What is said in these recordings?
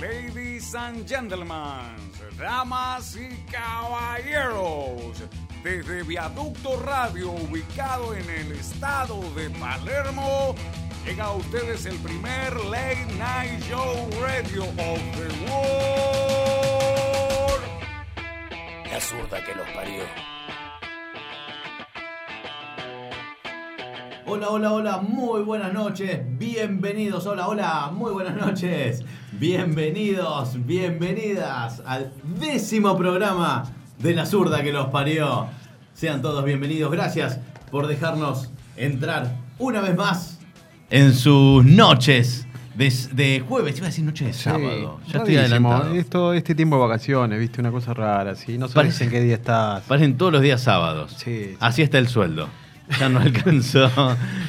Ladies and gentlemen, damas y caballeros, desde Viaducto Radio, ubicado en el estado de Palermo, llega a ustedes el primer Late Night Show Radio of the World. La zurda que los parió. Hola, hola, hola, muy buenas noches, bienvenidos, hola, hola, muy buenas noches, bienvenidos, bienvenidas al décimo programa de La Zurda que los parió. Sean todos bienvenidos, gracias por dejarnos entrar una vez más en sus noches de, de jueves, iba a decir noche de sábado, ya estoy rarísimo. adelantado. Esto, este tiempo de vacaciones, viste, una cosa rara, ¿sí? No sabes en qué día estás. Parecen todos los días sábados. Sí, sí. Así está el sueldo. Ya no alcanzó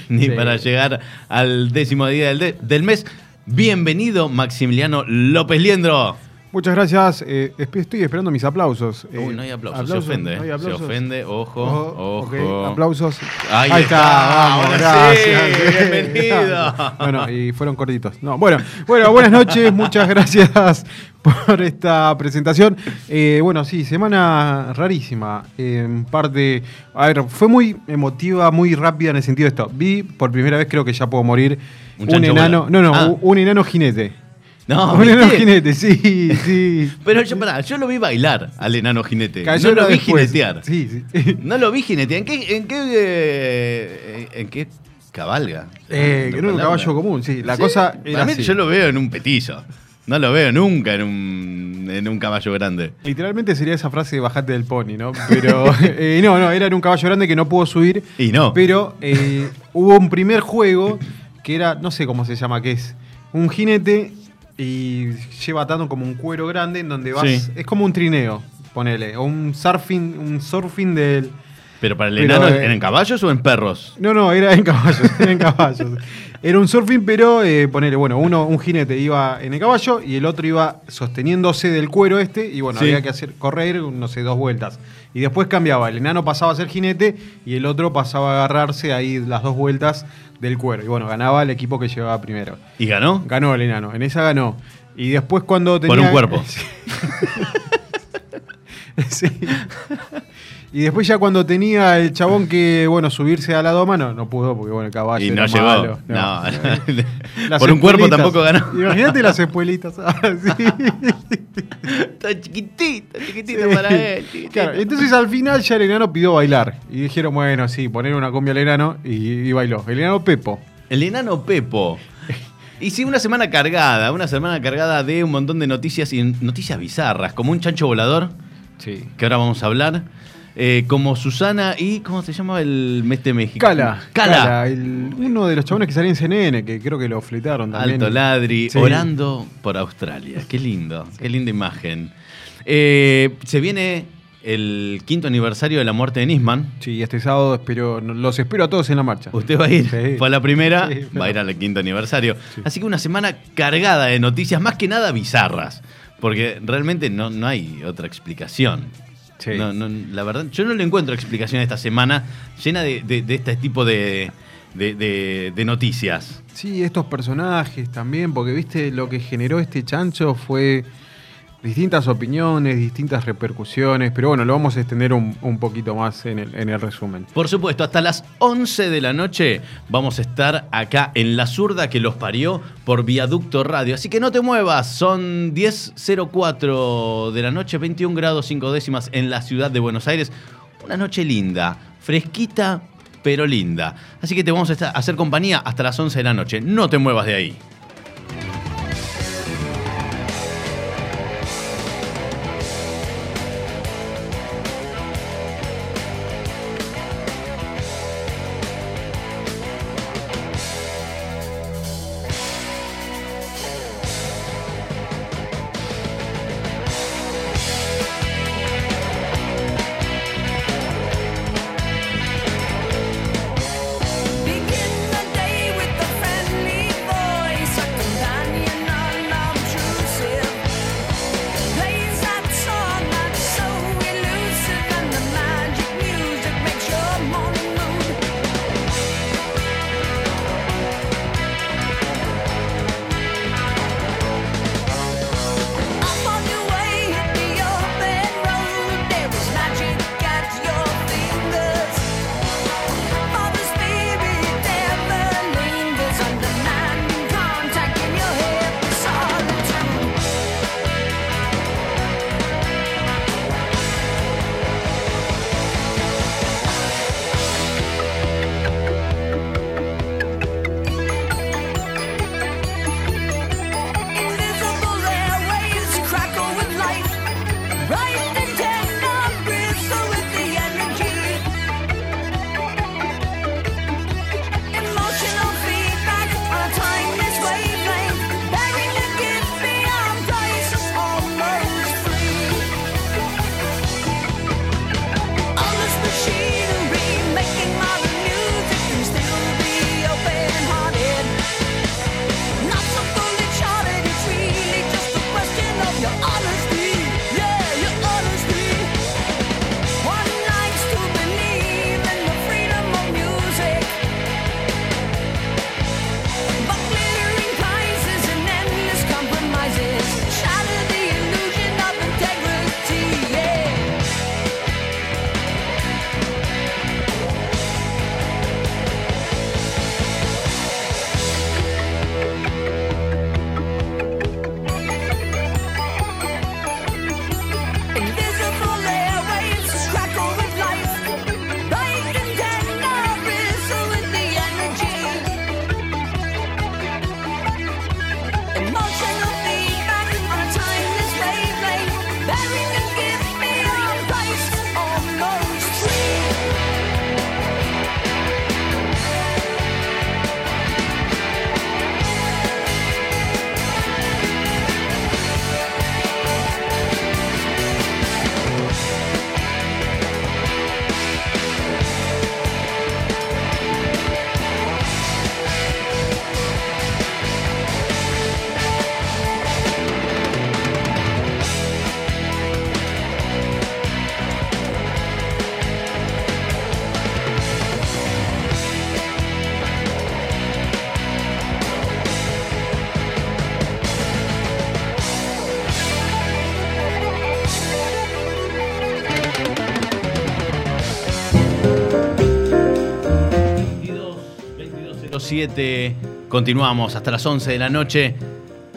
ni para llegar al décimo día del, de- del mes. Bienvenido, Maximiliano López Liendro. Muchas gracias. eh, estoy esperando mis aplausos. eh, Uy, no hay aplausos, se ofende. no hay Se ofende, ojo, ojo. aplausos. Ahí, Ahí está, está, vamos, ahora gracias. sí, bienvenido. Bueno, y fueron cortitos. No, bueno, bueno, buenas noches, muchas gracias por esta presentación. Eh, bueno, sí, semana rarísima. eh, En parte, a ver, fue muy emotiva, muy rápida en el sentido de esto. Vi por primera vez, creo que ya puedo morir, Un enano, no, no, Ah. un enano jinete. No, un enano jinete, sí, sí. Pero yo, pará, yo lo vi bailar al enano jinete. Cayó no lo vi después. jinetear. Sí, sí. No lo vi jinetear. ¿En qué, en qué, eh, en qué cabalga? Eh, La era un caballo común, sí. La Sí, cosa era así. yo lo veo en un petillo. No lo veo nunca en un, en un caballo grande. Literalmente sería esa frase de bajate del pony, ¿no? Pero eh, no, no, era en un caballo grande que no pudo subir. Y no. Pero eh, hubo un primer juego que era, no sé cómo se llama, que es un jinete y lleva atado como un cuero grande en donde vas. Sí. Es como un trineo, ponele. O un surfing, un surfing del. Pero para el Pero, enano, eh, ¿en caballos o en perros? No, no, era en caballos, era en caballos. Era un surfing, pero eh, ponele, bueno, uno, un jinete iba en el caballo y el otro iba sosteniéndose del cuero este, y bueno, Sí. había que hacer correr, no sé, dos vueltas. Y después cambiaba, el enano pasaba a ser jinete y el otro pasaba a agarrarse ahí las dos vueltas del cuero. Y bueno, ganaba el equipo que llevaba primero. ¿Y ganó? Ganó el enano, en esa ganó. Y después cuando tenía... Por un cuerpo. Sí. Y después ya cuando tenía el chabón que, bueno, subirse a la doma, no, no pudo porque, bueno, el caballo Y no era llegó. malo. No, Las por un cuerpo tampoco ganó. Imagínate las espuelitas. Ah. Está chiquitito, chiquitito Sí. para él. chiquitito. Claro, entonces al final ya el enano pidió bailar. Y dijeron, bueno, sí, poner una cumbia al enano y, y bailó. El enano Pepo. El enano Pepo. Y sí, una semana cargada, una semana cargada de un montón de noticias y noticias bizarras, como un chancho volador, Sí. que ahora vamos a hablar, eh, como Susana y, ¿cómo se llama el mes de México? Cala. Cala. el- uno de los chabones que salía en CNN, que creo que lo fletaron también. Alto Ladri, Sí. orando por Australia. Qué lindo, qué linda imagen. Eh, se viene el quinto aniversario de la muerte de Nisman. Sí, este sábado espero, los espero a todos en la marcha. Usted va a ir, Sí. fue a la primera, Sí, va a ir al quinto aniversario. Sí. Así que una semana cargada de noticias, más que nada bizarras, porque realmente no, no hay otra explicación. Sí. No, no, la verdad, yo no le encuentro explicación a esta semana llena de, de- de este tipo de- de noticias. Sí, estos personajes también, porque viste, lo que generó este chancho fue distintas opiniones, distintas repercusiones, pero bueno, lo vamos a extender un, un poquito más en el, en el resumen. Por supuesto, hasta las 11 de la noche vamos a estar acá en La Zurda que los parió por Viaducto Radio. Así que no te muevas, son 10.04 de la noche, 21 grados 5 décimas en la ciudad de Buenos Aires. Una noche linda, fresquita, pero linda. Así que te vamos a hacer compañía hasta las 11 de la noche. No te muevas de ahí. 7. Continuamos hasta las 11 de la noche.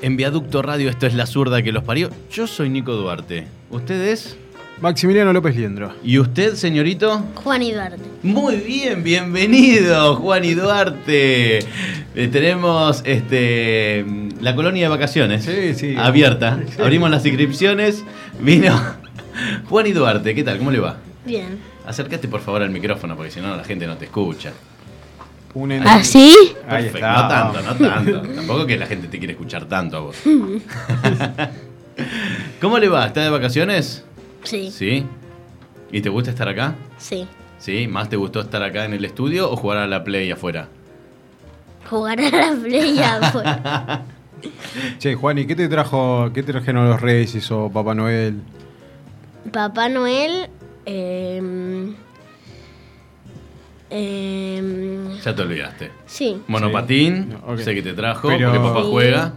En Viaducto Radio, esto es La Zurda que los parió. Yo soy Nico Duarte. ¿Usted es? Maximiliano López Liendro. ¿Y usted, señorito? Juan y Duarte. Muy bien, bienvenido, Juan y Duarte. Eh, tenemos este, la colonia de vacaciones Sí, sí. abierta. Sí. Abrimos las inscripciones. Vino Juan y Duarte. ¿Qué tal? ¿Cómo le va? Bien. Acércate por favor al micrófono porque si no la gente no te escucha. ¿Ah, sí? Ahí Perfecto, está. No tanto, no tanto. Tampoco que la gente te quiere escuchar tanto a vos. ¿Cómo le va? ¿Está de vacaciones? Sí. Sí. ¿Y te gusta estar acá? Sí. ¿Sí? ¿Más te gustó estar acá en el estudio o jugar a la play afuera? Jugar a la playa afuera. Che, Juan, ¿y qué te trajo, qué te trajeron los Reyes o Papá Noel? Papá Noel. em, em, Ya te olvidaste. sí. Monopatín, sé que te trajo, Pero- porque papá Sí. juega.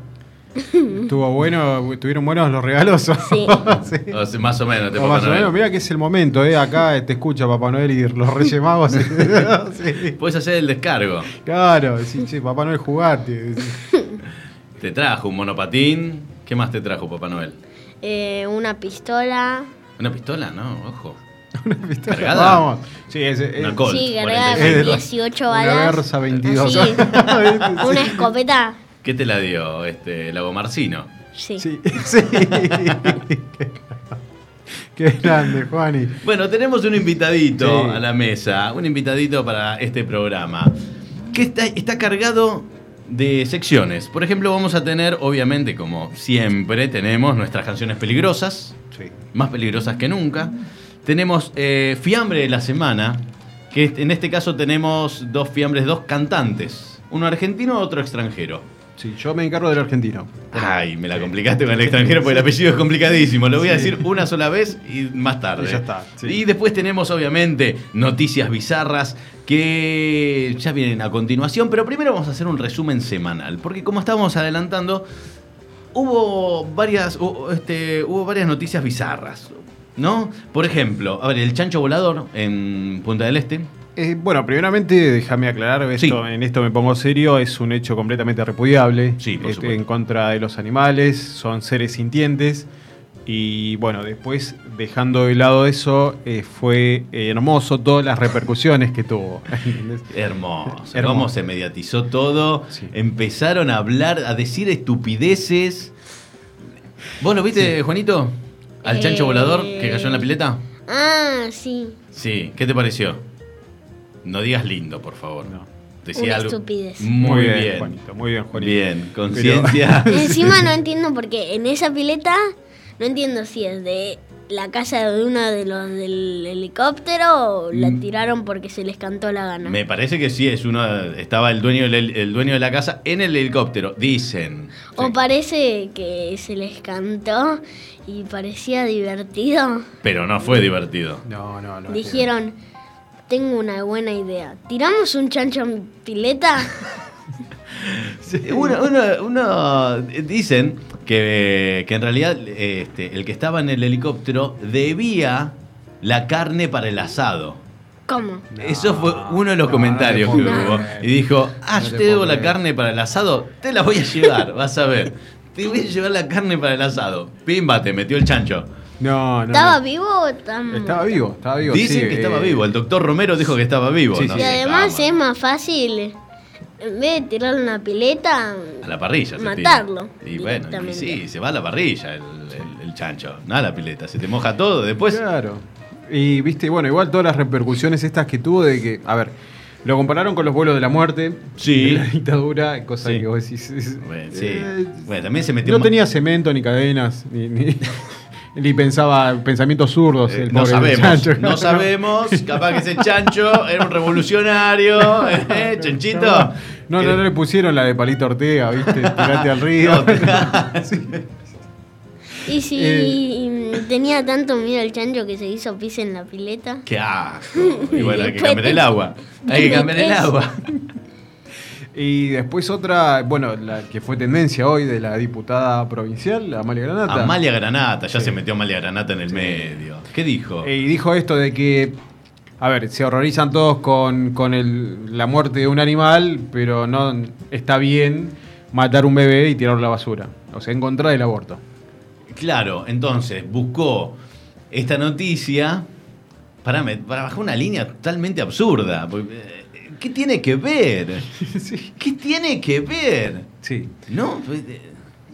¿Tuvo bueno, ¿Tuvieron buenos los regalos? Sí. Sí. O sea, más o menos, te O más o menos, mira que es el momento, ¿eh? Acá te escucha Papá Noel y los Reyes Magos. sí. Puedes hacer el descargo. Claro, sí, Papá Noel jugarte. Te trajo un monopatín. ¿Qué más te trajo Papá Noel? Eh, una pistola. ¿Una pistola? No, ojo. Una pistola. ¿Cargada? Vamos. Sí, es, es- Una Colt, sí, cargada 45. con Es 18 una balas. Versa 22. Sí. Una escopeta. ¿Qué te la dio este Lago Marcino? Sí. Sí, sí. Qué grande, Juani. Bueno, tenemos un invitadito Sí. a la mesa, un invitadito para este programa, que está, está cargado de secciones. Por ejemplo, vamos a tener, obviamente, como siempre, tenemos nuestras canciones peligrosas, Sí. más peligrosas que nunca. Tenemos eh, Fiambre de la Semana, que en este caso tenemos dos fiambres, dos cantantes, uno argentino y otro extranjero. Sí, yo me encargo del argentino. Ay, me la complicaste con el extranjero porque el apellido es complicadísimo. Lo voy a decir una sola vez y más tarde. Y ya está, sí. Y después tenemos, obviamente, noticias bizarras que ya vienen a continuación. Pero primero vamos a hacer un resumen semanal. Porque como estábamos adelantando, hubo varias, este, hubo varias noticias bizarras. ¿No? Por ejemplo, a ver, el chancho volador en Punta del Este. Eh, bueno, primeramente, déjame aclarar, esto, Sí. en esto me pongo serio, es un hecho completamente repudiable. Sí, por Este. En contra de los animales, son seres sintientes. Y bueno, después, dejando de lado eso, eh, fue hermoso todas las repercusiones que tuvo. Hermoso. Hermoso. Cómo se mediatizó todo. Sí. Empezaron a hablar, a decir estupideces. ¿Vos lo viste, Juanito? ¿Al chancho Eh, volador que cayó en la pileta? Ah, sí. Sí. ¿Qué te pareció? No digas lindo, por favor. No. Decía Una algo. estupidez. Muy, bien. Juanito, muy bien, Juanito. Bien, conciencia. Encima no entiendo porque en esa pileta no entiendo si es de la casa de uno de los del helicóptero o la Mm. tiraron porque se les cantó la gana. Me parece que sí, es uno. Estaba el dueño, del- el dueño de la casa en el helicóptero. Dicen. O Sí. parece que se les cantó y parecía divertido. Pero no fue divertido. No, no, no. Dijeron, tengo una buena idea. ¿Tiramos un chancho en pileta? Uno, uno- uno- dicen que, que en realidad este, el que estaba en el helicóptero debía la carne para el asado. ¿Cómo? Eso fue uno de los no, comentarios no que hubo. Y dijo, ah, No yo te te debo la carne para el asado, te la voy a llevar, vas a ver. Te voy a llevar la carne para el asado. Pimba, te metió el chancho. No, no. ¿Estaba no. vivo o tan... Estaba vivo, estaba vivo. Dicen sí, que estaba eh, vivo. El doctor Romero dijo que estaba vivo. Sí, no sí. Y además es más fácil, en vez de tirarle una pileta, A la parrilla. se Matarlo tira. Y bueno, y sí, se va a la parrilla el, el- el chancho. No a la pileta. Se te moja todo. Después. Claro. Y viste, bueno, igual todas las repercusiones estas que tuvo de que, a ver, lo compararon con los vuelos de la muerte, Sí. de la dictadura, cosa Sí. que vos decís. es- Bueno, sí. eh, Bueno, también se metió. no tenía cemento ni cadenas, ni, ni, ni pensaba pensamientos zurdos. Eh, el no sabemos, chancho, no sabemos. Capaz que ese chancho era un revolucionario. ¿eh? Chanchito. No, no, no le pusieron la de Palito Ortega, ¿viste? Tirate al río. Sí. y si Eh. tenía tanto miedo el chancho que se hizo pis en la pileta. Qué asco. Y bueno, hay que cambiar el agua. Hay que cambiar el agua. Y después otra, bueno, la que fue tendencia hoy de la diputada provincial, Amalia Granata. Amalia Granata, ya Sí. se metió Amalia Granata en el medio. ¿Qué dijo? Y dijo esto de que, A ver, se horrorizan todos con, con el- la muerte de un animal, pero no está bien matar un bebé y tirarlo a la basura. O sea, en contra del aborto. Claro, entonces buscó esta noticia para, me- para bajar una línea totalmente absurda. porque, eh, ¿Qué tiene que ver? ¿Qué tiene que ver? Sí. No,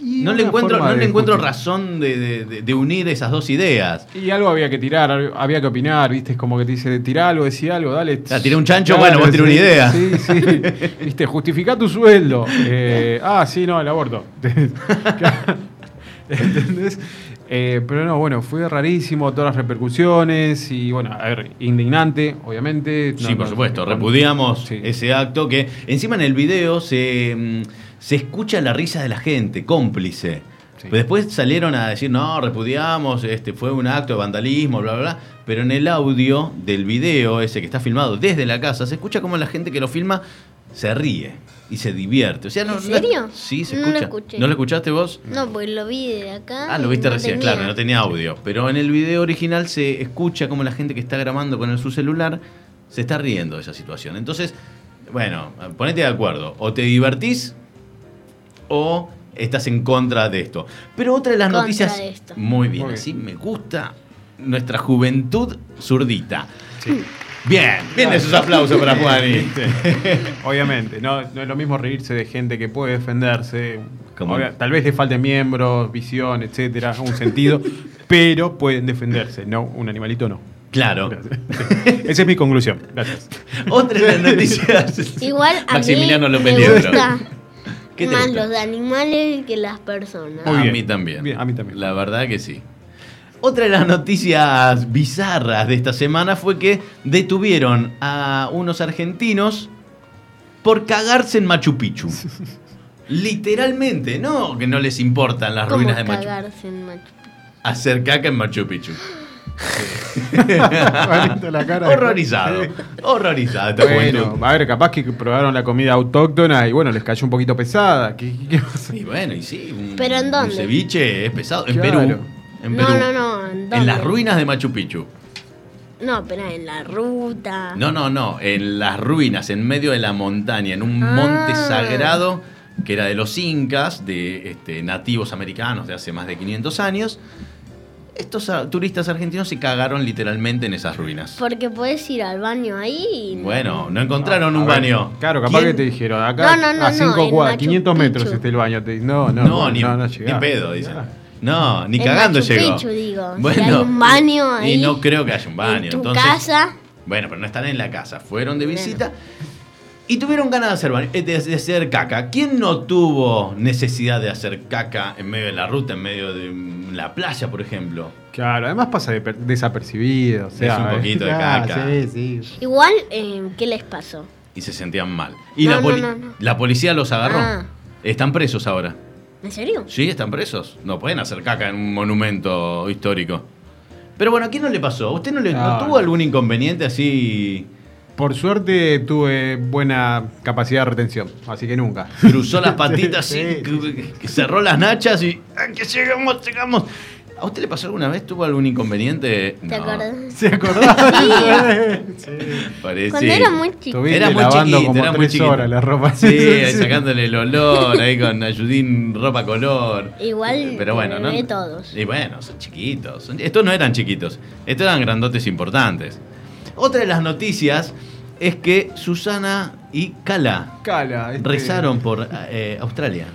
no le encuentro, no le encuentro razón de, de- de- de unir esas dos ideas. Y algo había que tirar, había que opinar, ¿viste? Es como que te dice, tira algo, decía algo, dale. Ah, tiré un chancho, bueno, vos tiré una idea. Sí, sí. ¿Viste? Justifica tu sueldo. Eh, ah, sí, no, el aborto. ¿Entendés? Eh, pero no, bueno, fue rarísimo, todas las repercusiones y bueno, a ver, indignante, obviamente. Sí, No, por no, supuesto, repudiamos Sí. ese acto que encima en el video se, mm, se escucha la risa de la gente, cómplice. Sí. Pero después salieron a decir, no, repudiamos, este fue un acto de vandalismo, bla, bla, bla. Pero en el audio del video, ese que está filmado desde la casa, se escucha como la gente que lo filma se ríe y se divierte. O sea, no, ¿En serio? no- sí, se No lo escucha. escuché. ¿No lo escuchaste vos? No, pues lo vi de acá. Ah, lo viste no recién, tenía. claro, no tenía audio. Pero en el video original se escucha como la gente que está grabando con el, su celular se está riendo de esa situación. Entonces, bueno, ponete de acuerdo. O te divertís o estás en contra de esto. Pero otra de las Contra noticias. de esto. Muy bien, Muy bien. así me gusta nuestra juventud zurdita. Bien, bien esos aplausos para Juani. Obviamente, no, no es lo mismo reírse de gente que puede defenderse. Obvia- tal vez le falten miembros, visión, etcétera, un sentido, pero pueden defenderse. No, un animalito no. Claro. Esa es mi conclusión. Gracias. Otra de las noticias. Igual a Maximiliano mí me gusta ¿Qué te más gusta? los animales que las personas. Muy a bien. mí también. Bien, a mí también. La verdad que sí. Otra de las noticias bizarras de esta semana fue que detuvieron a unos argentinos por cagarse en Machu Picchu. Literalmente, no que no les importan las ¿Cómo ruinas de Machu Picchu. cagarse en Machu Picchu? Hacer caca en Machu Picchu. La cara Horrorizado. Horrorizado esta Bueno, a ver, capaz que probaron la comida autóctona y bueno, les cayó un poquito pesada. ¿Qué, qué- qué pasa? Y bueno, y sí. Un, ¿Pero en dónde? Un ceviche es pesado. En. Perú. En No, Perú. no, no, ¿en En las ruinas de Machu Picchu. No, pero en la ruta. No, no, no, en las ruinas, en medio de la montaña, en un Ah. monte sagrado que era de los incas, de este, nativos americanos de hace más de 500 años. Estos ah, turistas argentinos se cagaron literalmente en esas ruinas. Porque puedes ir al baño ahí y... Bueno, no encontraron un A ver, baño. Claro, capaz ¿Quién? que te dijeron, acá No, no, no, a 5 no, en cuadras, Machu 500 metros está el baño. Te- no, no, No, no, ni, no, no ni pedo, dicen. No, ni En cagando Machu llegó. Digo. Si hay un baño ahí, Y no creo que haya un baño. en tu entonces, casa. Bueno, pero no están en la casa. Fueron de Bueno. visita y tuvieron ganas de hacer, baño- eh, de, de hacer caca. ¿Quién no tuvo necesidad de hacer caca en medio de la ruta, en medio de mm, la playa, por ejemplo? Claro, además pasa de- desapercibido. O sea, Es un poquito de ah, caca. Sí, sí. Igual, eh, ¿qué les pasó? Y se sentían mal. Y No, la, no, poli- no, no. la policía los agarró. Ah. Están presos ahora. ¿En serio? Sí, están presos. No pueden hacer caca en un monumento histórico. Pero bueno, ¿a quién no le pasó? ¿Usted no, le, no No, tuvo no. algún inconveniente así? Por suerte tuve buena capacidad de retención, así que nunca. Cruzó las patitas Sí, así, sí, que cerró las nachas y ¡ah, que llegamos, llegamos. ¿A usted le pasó alguna vez? ¿Tuvo algún inconveniente? ¿Te acordás? ¿Se acordaba? sí. Parece. Cuando era muy chico. Tuviste Era muy lavando chiquito, como era muy chiquito. horas la ropa. Sí, ahí sacándole el olor, ahí con Ayudín ropa color. Igual Pero bueno, ¿no? de todos. Y bueno, son chiquitos. Estos no eran chiquitos, estos eran grandotes importantes. Otra de las noticias es que Susana y Cala Cala. este- rezaron por eh, Australia.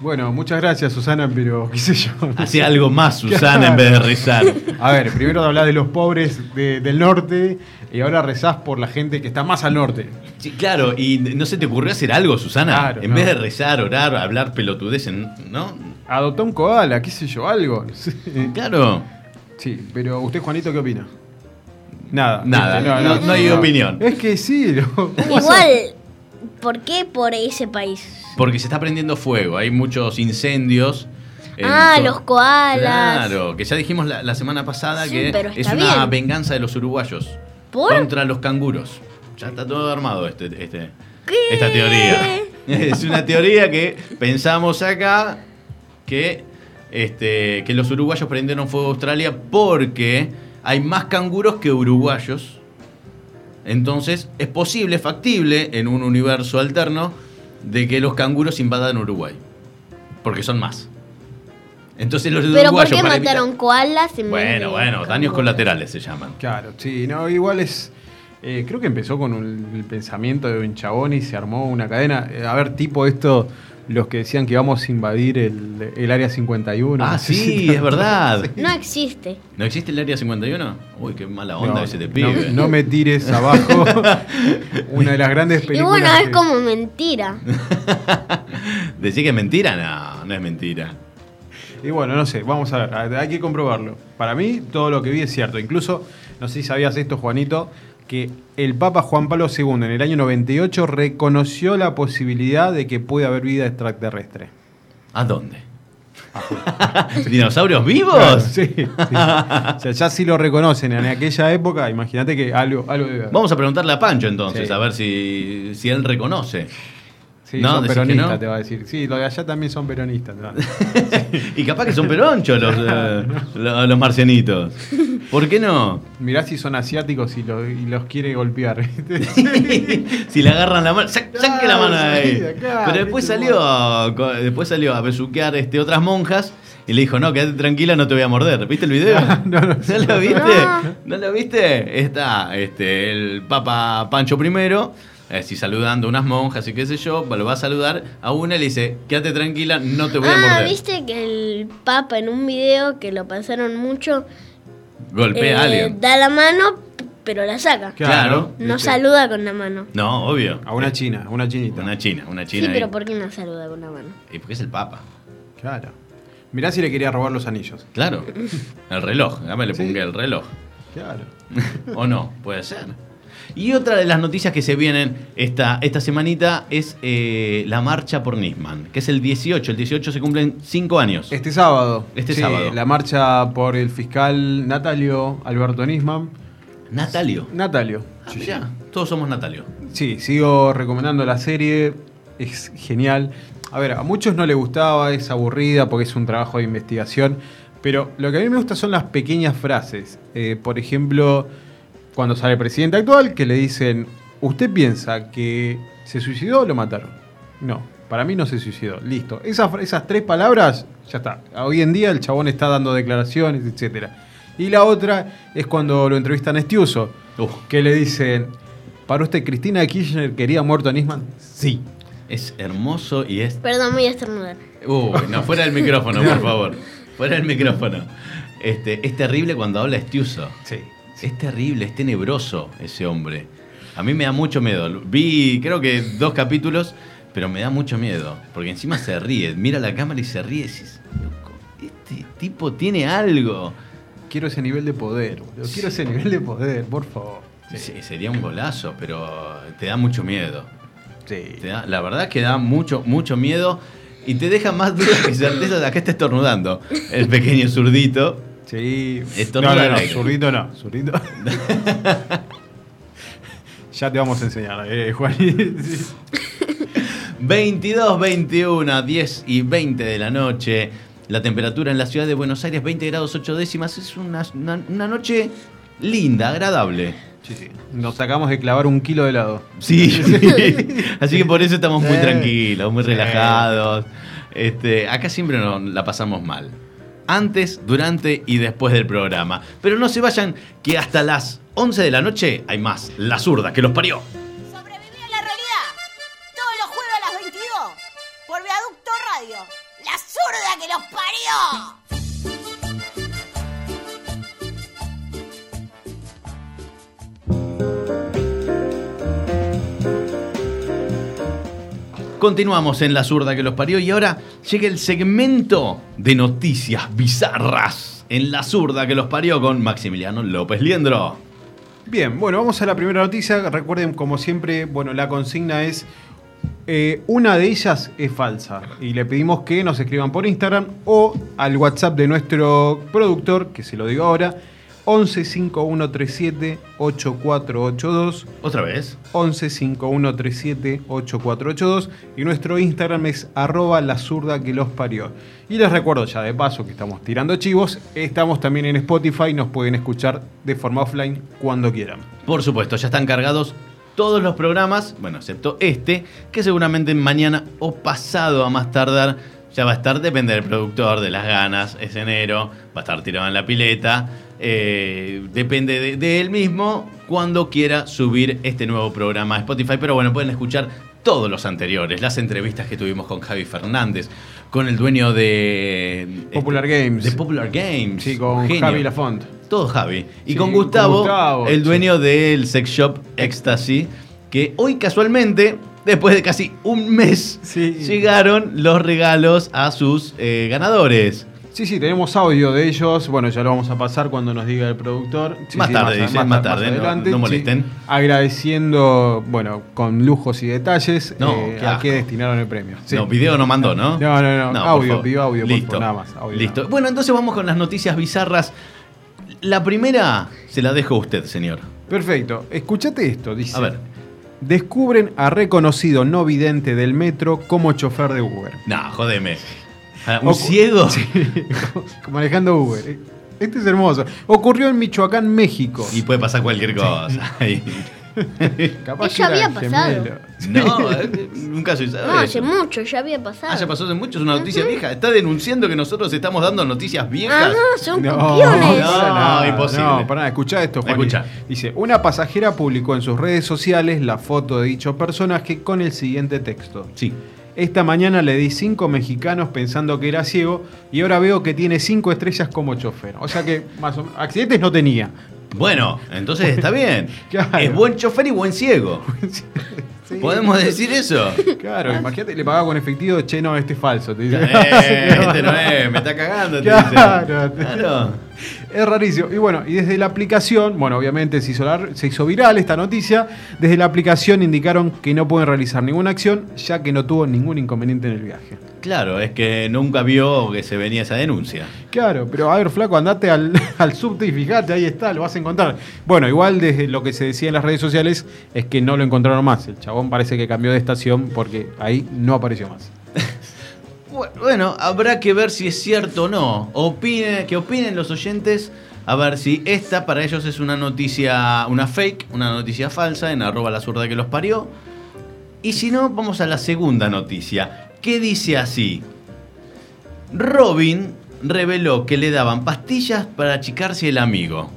Bueno, muchas gracias, Susana, pero qué sé yo. Hacía algo más Susana en vez de rezar. A ver, primero hablás de los pobres de- del norte y ahora rezás por la gente que está más al norte. Sí, claro, y no se te ocurrió hacer algo, Susana. Claro, en no. vez de rezar, orar, hablar pelotudeces, ¿no? Adoptó un koala, qué sé yo, algo. no sé. Claro. Sí, pero usted, Juanito, ¿qué opina? Nada. Nada, ¿viste? no- no hay opinión. Es que sí. Igual, ¿por qué por ese país? Porque se está prendiendo fuego, hay muchos incendios. en Ah, los koalas. Claro, que ya dijimos la, la semana pasada Sí, que es una bien. venganza de los uruguayos ¿Por? contra los canguros. Ya está todo armado este, este- esta teoría. Es una teoría que pensamos acá que, este, que los uruguayos prendieron fuego a Australia porque hay más canguros que uruguayos Entonces, es posible, factible, en un universo alterno, de que los canguros invadan Uruguay. Porque son más. Entonces los Pero ¿por qué para evitar- mataron koalas en Bueno, bueno, daños colaterales se llaman. Claro, sí, no, igual es. eh, creo que empezó con un- el pensamiento de un chabón y se armó una cadena. Eh, a ver, tipo esto, los que decían que íbamos a invadir el, el área 51. Ah, sí, es verdad. No existe. ¿No existe el área 51? Uy, qué mala onda No, ese te no- pibe. No, me tires abajo una de las grandes Y películas. bueno, es que- como mentira. ¿Decís que es mentira? No, no es mentira. Y bueno, no sé, vamos a ver, hay que comprobarlo. Para mí, todo lo que vi es cierto. Incluso, no sé si sabías esto, Juanito, que el Papa Juan Pablo II en el año 98 reconoció la posibilidad de que puede haber vida extraterrestre. ¿A dónde? ¿Dinosaurios vivos? Claro, sí, sí. O sea, ya sí lo reconocen en aquella época, imagínate que algo, algo debe haber. Vamos a preguntarle a Pancho entonces, Sí. a ver si, si él reconoce. Sí, no, son peronistas, no. te va a decir. Sí, los de allá también son peronistas. ¿no? y capaz que son peronchos los, eh, lo- los marcianitos. ¿Por qué no? Mirá si son asiáticos y, lo- y los quiere golpear. si le agarran la mano, sa- saque la mano de ahí. Claro, Pero después salió, después salió a besuquear este, otras monjas y le dijo, no, quédate tranquila, no te voy a morder. ¿Viste el video? No, no, lo viste? No. ¿No lo viste? Está este, el Papa Pancho I, así saludando a unas monjas y qué sé yo, lo va a saludar a una y le dice, quédate tranquila, no te voy a Ah, morder. viste que el Papa en un video que lo pasaron mucho Golpea a eh, alguien. da la mano, pero la saca. Claro. No ¿viste? saluda con la mano. No, obvio. A una china, a una chinita. Una china, una Sí, china. ahí. pero ¿por qué no saluda con la mano? Y porque es el Papa. Claro. Mirá si le quería robar los anillos. Claro. El reloj. Dame le Sí. ponga el reloj. Claro. o no, puede ser. Y otra de las noticias que se vienen esta, esta semanita es eh, la marcha por Nisman, que es el 18. El 18 se cumplen 5 años. Este sábado. Este Sí, sábado. La marcha por el fiscal Natalio Alberto Nisman. Natalio. Natalio. Ah, mirá, todos somos Natalio. Sí, sigo recomendando la serie. Es genial. A ver, a muchos no les gustaba, es aburrida porque es un trabajo de investigación. Pero lo que a mí me gusta son las pequeñas frases. Eh, por ejemplo, cuando sale el presidente actual, que le dicen: ¿Usted piensa que se suicidó o lo mataron? No, para mí no se suicidó. Listo. Esas, esas tres palabras, ya está. Hoy en día el chabón está dando declaraciones, etc. Y la otra es cuando lo entrevistan a Estiuso, Uf, que le dicen: ¿Para usted Cristina Kirchner quería muerto a Nisman? Sí. es hermoso y es. Perdón, voy a estornudar. Uy, no, fuera del micrófono, por favor. Fuera del micrófono. Este, es terrible cuando habla Estiuso. Sí. Es terrible, es tenebroso ese hombre. A mí me da mucho miedo. Vi, creo que dos capítulos, pero me da mucho miedo. Porque encima se ríe, mira la cámara y se ríe. Y decís, loco, este tipo tiene algo. Quiero ese nivel de poder, boludo. Quiero ese nivel de poder, por favor. Se- Sería un golazo, pero te da mucho miedo. Sí. Te da- la verdad que da mucho, mucho miedo. Y te deja más dudas que certezas. Acá está estornudando. El pequeño zurdito. Sí. Estornuda no, no, no, zurdito no, zurdito. ya te vamos a enseñar, eh, Juan. 22, 21, 10 y 20 de la noche. La temperatura en la ciudad de Buenos Aires, 20 grados 8 décimas. Es una, una- una noche linda, agradable. Sí, sí. Nos sacamos de clavar un kilo de helado. Sí, así que por eso estamos muy Sí. tranquilos, muy Sí. relajados. Este, acá siempre nos la pasamos mal. Antes, durante y después del programa. Pero no se vayan, que hasta las 11 de la noche hay más. La zurda que los parió. Sobreviví a la realidad. Todos los jueves a las 22. Por Viaducto Radio. La zurda que los parió. Continuamos en La Zurda que los parió y ahora llega el segmento de noticias bizarras en La Zurda que los parió con Maximiliano López Liendro. Bien, bueno, vamos a la primera noticia. Recuerden, como siempre, bueno, la consigna es. eh, una de ellas es falsa. Y le pedimos que nos escriban por Instagram o al WhatsApp de nuestro productor, que se lo digo ahora, 11 5137 8482. Otra vez. 11 5137 8482 y nuestro Instagram es arroba la zurda que los parió. Y les recuerdo ya de paso que estamos tirando chivos, estamos también en Spotify, nos pueden escuchar de forma offline cuando quieran. Por supuesto, ya están cargados todos los programas, bueno, excepto este, que seguramente mañana o pasado a más tardar ya va a estar, depende del productor, de las ganas, es enero, va a estar tirado en la pileta. eh, depende de, de él mismo cuando quiera subir este nuevo programa a Spotify. Pero bueno, pueden escuchar todos los anteriores, las entrevistas que tuvimos con Javi Fernández, con el dueño de Popular este, Games. De Popular Games. Sí, con Genio. Javi Lafont. Todo Javi. Y Sí, con con Gustavo, el sí. dueño del sex shop Ecstasy, que hoy casualmente, después de casi un mes, Sí. llegaron los regalos a sus eh, ganadores. Sí, sí, tenemos audio de ellos. Bueno, ya lo vamos a pasar cuando nos diga el productor. Sí, Más sí, tarde, dice, más tarde, no- no molesten. Agradeciendo, bueno, con lujos y detalles No, eh, qué a qué destinaron el premio. No, video no mandó, ¿no? No, no, no, audio, pidió audio, por Listo. favor, nada más, audio, Listo. nada más. Bueno, entonces vamos con las noticias bizarras. La primera se la dejo a usted, señor. Perfecto. Escuchate esto, dice. A ver. Descubren a reconocido no vidente del metro como chofer de Uber. No, jodeme. Ah, ¿Un Ocu- ciego? Sí, manejando Uber. Este es hermoso. Ocurrió en Michoacán, México. Y puede pasar cualquier cosa. Ahí. Capaz era había pasado. No, eh, nunca se sabe. No, hace eso. mucho, ya había pasado. Ah, ya pasó hace mucho, es una noticia vieja. Está denunciando que nosotros estamos dando noticias Ah, viejas. no, son No, copiones. no. nada, imposible. No, para nada, escuchá esto, Juan. Escucha. Dice, una pasajera publicó en sus redes sociales la foto de dicho personaje con el siguiente texto. Sí. Esta mañana le di cinco mexicanos pensando que era ciego y ahora veo que tiene cinco estrellas como chofer. O sea que más o menos, accidentes no tenía. Bueno, entonces está bien. Claro. Es buen chofer y buen ciego. Sí. ¿Podemos decir eso? Claro, imagínate, le pagaba con efectivo, che, no, este es falso. te dice. Eh, este no es, me está cagando. te Claro. Claro. Es rarísimo. Y bueno, y desde la aplicación, bueno, obviamente se hizo, la- se hizo viral esta noticia. Desde la aplicación indicaron que no pueden realizar ninguna acción, ya que no tuvo ningún inconveniente en el viaje. Claro, es que nunca vio que se venía esa denuncia. Claro, pero a ver, flaco, andate al, al subte y fíjate, ahí está, lo vas a encontrar. Bueno, igual desde lo que se decía en las redes sociales es que no lo encontraron más. El chabón parece que cambió de estación porque ahí no apareció más. Bu- Bueno, habrá que ver si es cierto o no. Que opinen los oyentes. A ver si esta para ellos es una noticia, una fake, una noticia falsa en arroba la zurda que los parió. Y si no, vamos a la segunda noticia, que dice así. Robin reveló que le daban pastillas para achicarse el amigo.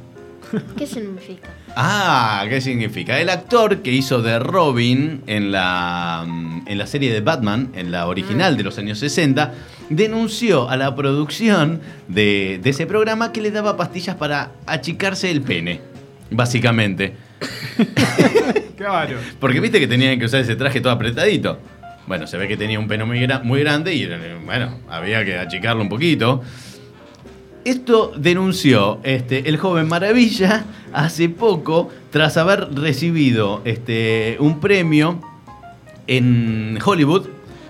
¿Qué significa? Ah, ¿qué significa? El actor que hizo de Robin en la, mm, en la serie de Batman, en la original de los años 60, denunció a la producción de, de ese programa que le daba pastillas para achicarse el pene, básicamente. Claro. Porque viste que tenían que usar ese traje todo apretadito. Bueno, se ve que tenía un pene muy, gra- muy grande y eh, bueno, había que achicarlo un poquito. Esto denunció este, el joven Maravilla hace poco tras haber recibido este, un premio en Hollywood,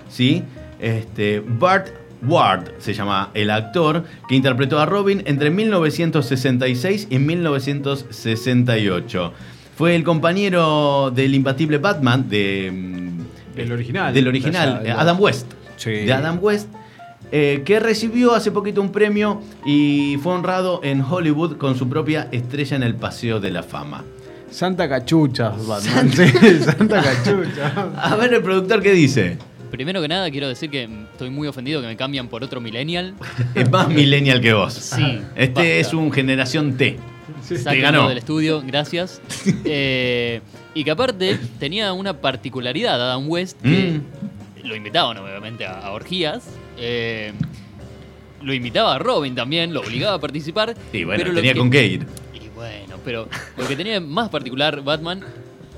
¿sí? Este, Bart Ward se llama el actor que interpretó a Robin entre 1966 y 1968. Fue el compañero del imbatible Batman de, mm, Del original. del original, Adam West. Sí. De Adam West. Eh, que recibió hace poquito un premio y fue honrado en Hollywood con su propia estrella en el Paseo de la Fama. Santa Cachucha, Batman. Sí, Santa Cachucha. A ver el productor qué dice. Primero que nada, quiero decir que estoy muy ofendido que me cambian por otro millennial. Es más millennial que vos. Sí. Este basta. es un generación T. Sáquenlo ganó. del estudio, gracias. Eh, y que aparte tenía una particularidad, Adam West, que Mm. lo invitaban obviamente a, a orgías. Eh, lo invitaba a Robin también, lo obligaba a participar. Y bueno, pero lo tenía que- con qué ir. Y bueno, pero lo que tenía más particular Batman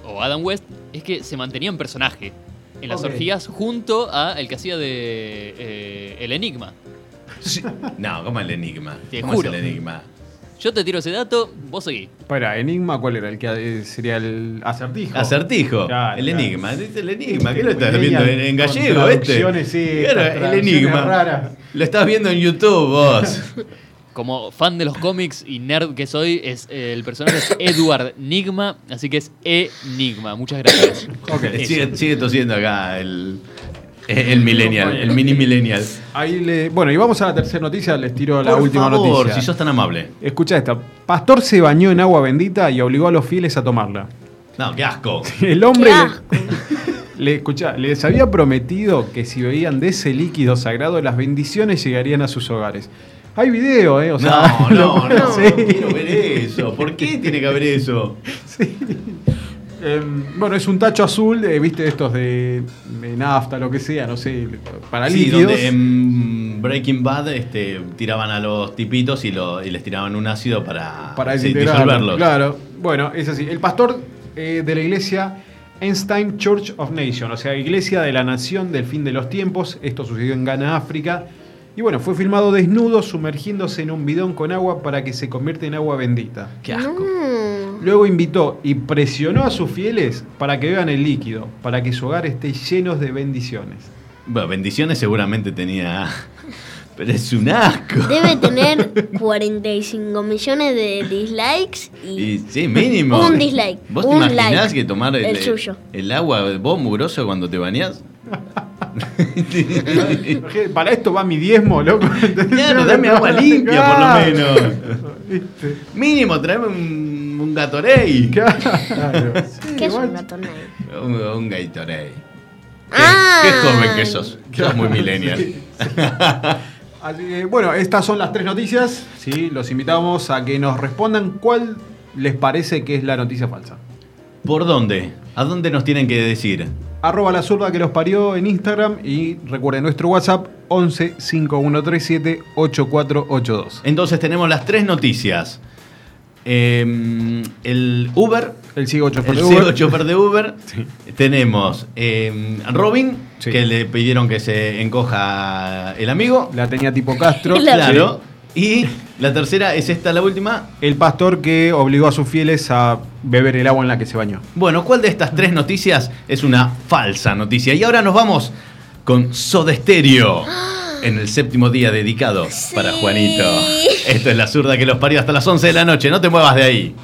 o Adam West es que se mantenía en personaje en las Ok. orgías junto a el que hacía de eh, El Enigma. Sí. No, ¿cómo el enigma? Te ¿Cómo juro. es el enigma? Yo te tiro ese dato, vos seguí. Para, Enigma, ¿cuál era? El que eh, sería el acertijo. Acertijo. Claro, el claro. enigma. El enigma. ¿Qué lo estás viendo en, gallego este? sí, Claro, el enigma. raras. Lo estás viendo en YouTube vos. como fan de los cómics y nerd que soy, es eh, el personaje es Edward Nigma, así que es Enigma. Muchas gracias. Ok, Eso. sigue, sigue tosiendo acá el, el millennial, el mini millennial. Ahí le, bueno, y vamos a la tercera noticia, les tiro la Por última favor, noticia. si sos tan amable. Escucha esta. Pastor se bañó en agua bendita y obligó a los fieles a tomarla. No, qué asco. El hombre Qué le, le- escuchá, les había prometido que si bebían de ese líquido sagrado, las bendiciones llegarían a sus hogares. Hay video, ¿eh? O sea, No, no, no, sí. quiero ver eso. ¿Por qué tiene que haber eso? Em, bueno, es un tacho azul, eh, viste, estos de, de nafta, lo que sea, no sé, para Sí, líquidos. donde en Breaking Bad este, tiraban a los tipitos y, lo, y les tiraban un ácido para, para sí, disolverlos. Claro, bueno, es así. El pastor eh, de la iglesia Einstein Church of Nation, o sea, Iglesia de la Nación del Fin de los Tiempos. Esto sucedió en Ghana, África. Y bueno, fue filmado desnudo, sumergiéndose en un bidón con agua para que se convierta en agua bendita. Qué asco. Mm. Luego invitó y presionó a sus fieles para que beban el líquido, para que su hogar esté lleno de bendiciones. Bueno, bendiciones seguramente tenía. Pero es un asco. Debe tener 45 millones de dislikes y, Y sí, mínimo. Un dislike, ¿Vos te imaginás like, que tomar el, el suyo. el agua, vos mugroso cuando te bañás? Para esto va mi diezmo, loco. Claro, dame agua limpia por lo menos. ¿Viste? Mínimo, traeme un, un Gatorade. Claro. ¿Qué es igual- un Gatorade? Un, un Gatorade. Qué, Ah. qué joven que sos. Sos muy millennial. Así que, bueno, estas son las tres noticias. ¿sí? Los invitamos a que nos respondan cuál les parece que es la noticia falsa. ¿Por dónde? ¿A dónde nos tienen que decir? Arroba la zurda que los parió en Instagram y recuerden nuestro WhatsApp 11 5137 8482. Entonces tenemos las tres noticias. Eh, el Uber, El sigo 8 el CEO chofer de Uber. Tenemos eh, Robin, Sí. que le pidieron que se encoja el amigo. La tenía tipo Castro. La- Claro. Y la tercera es esta, la última. El pastor que obligó a sus fieles a beber el agua en la que se bañó. Bueno, ¿cuál de estas tres noticias es una falsa noticia? Y ahora nos vamos con Soda Stereo en el séptimo día dedicado para. Juanito. Esto es la zurda que los parió hasta las 11 de la noche. No te muevas de ahí.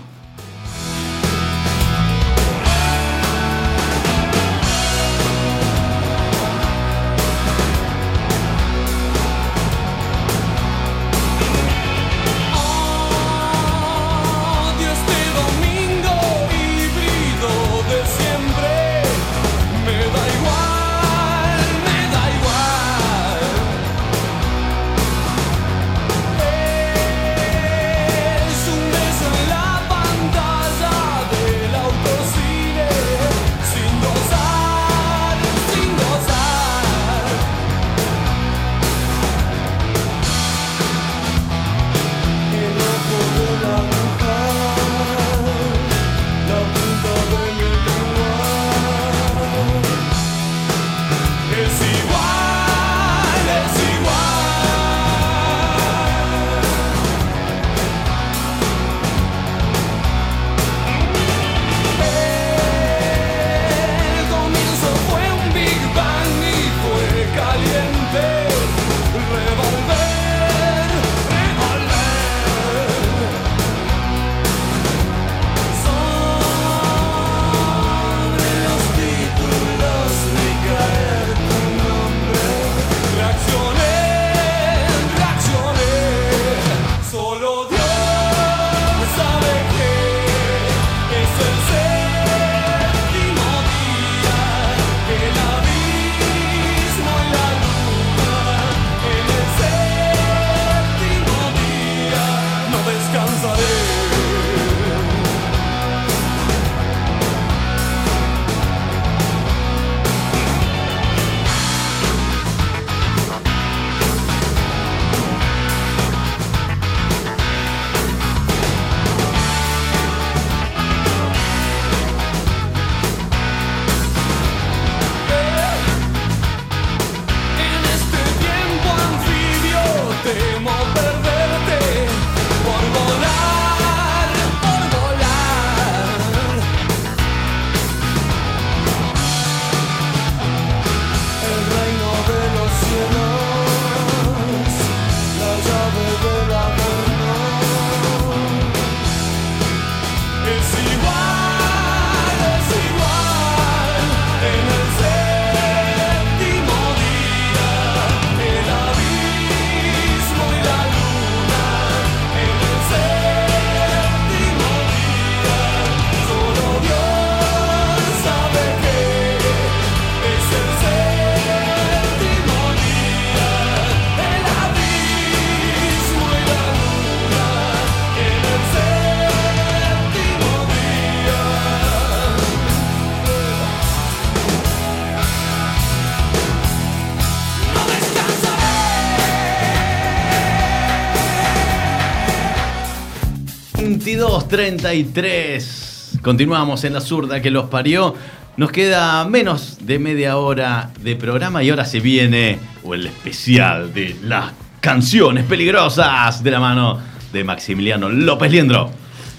22.33. Continuamos en la zurda que los parió. Nos queda menos de media hora de programa y ahora se viene o el especial de las canciones peligrosas de la mano de Maximiliano López Liendro.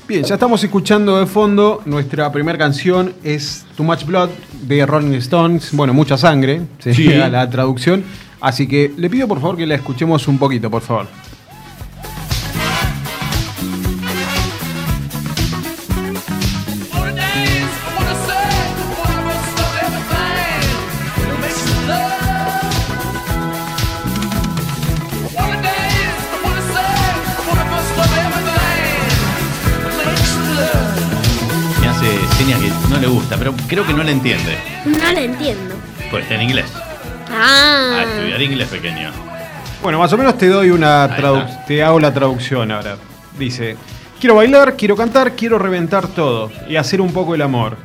Bien, ya estamos escuchando de fondo. Nuestra primera canción es Too Much Blood de Rolling Stones. Bueno, mucha sangre, sería Sí. la traducción. Así que le pido por favor que la escuchemos un poquito, por favor. Pero creo que no le entiende. No lo entiendo. Pues está en inglés. Ah. A estudiar inglés pequeño. Bueno, más o menos te doy una Ahí tradu- está. te hago la traducción ahora. Dice, quiero bailar, quiero cantar, quiero reventar todo y hacer un poco el amor.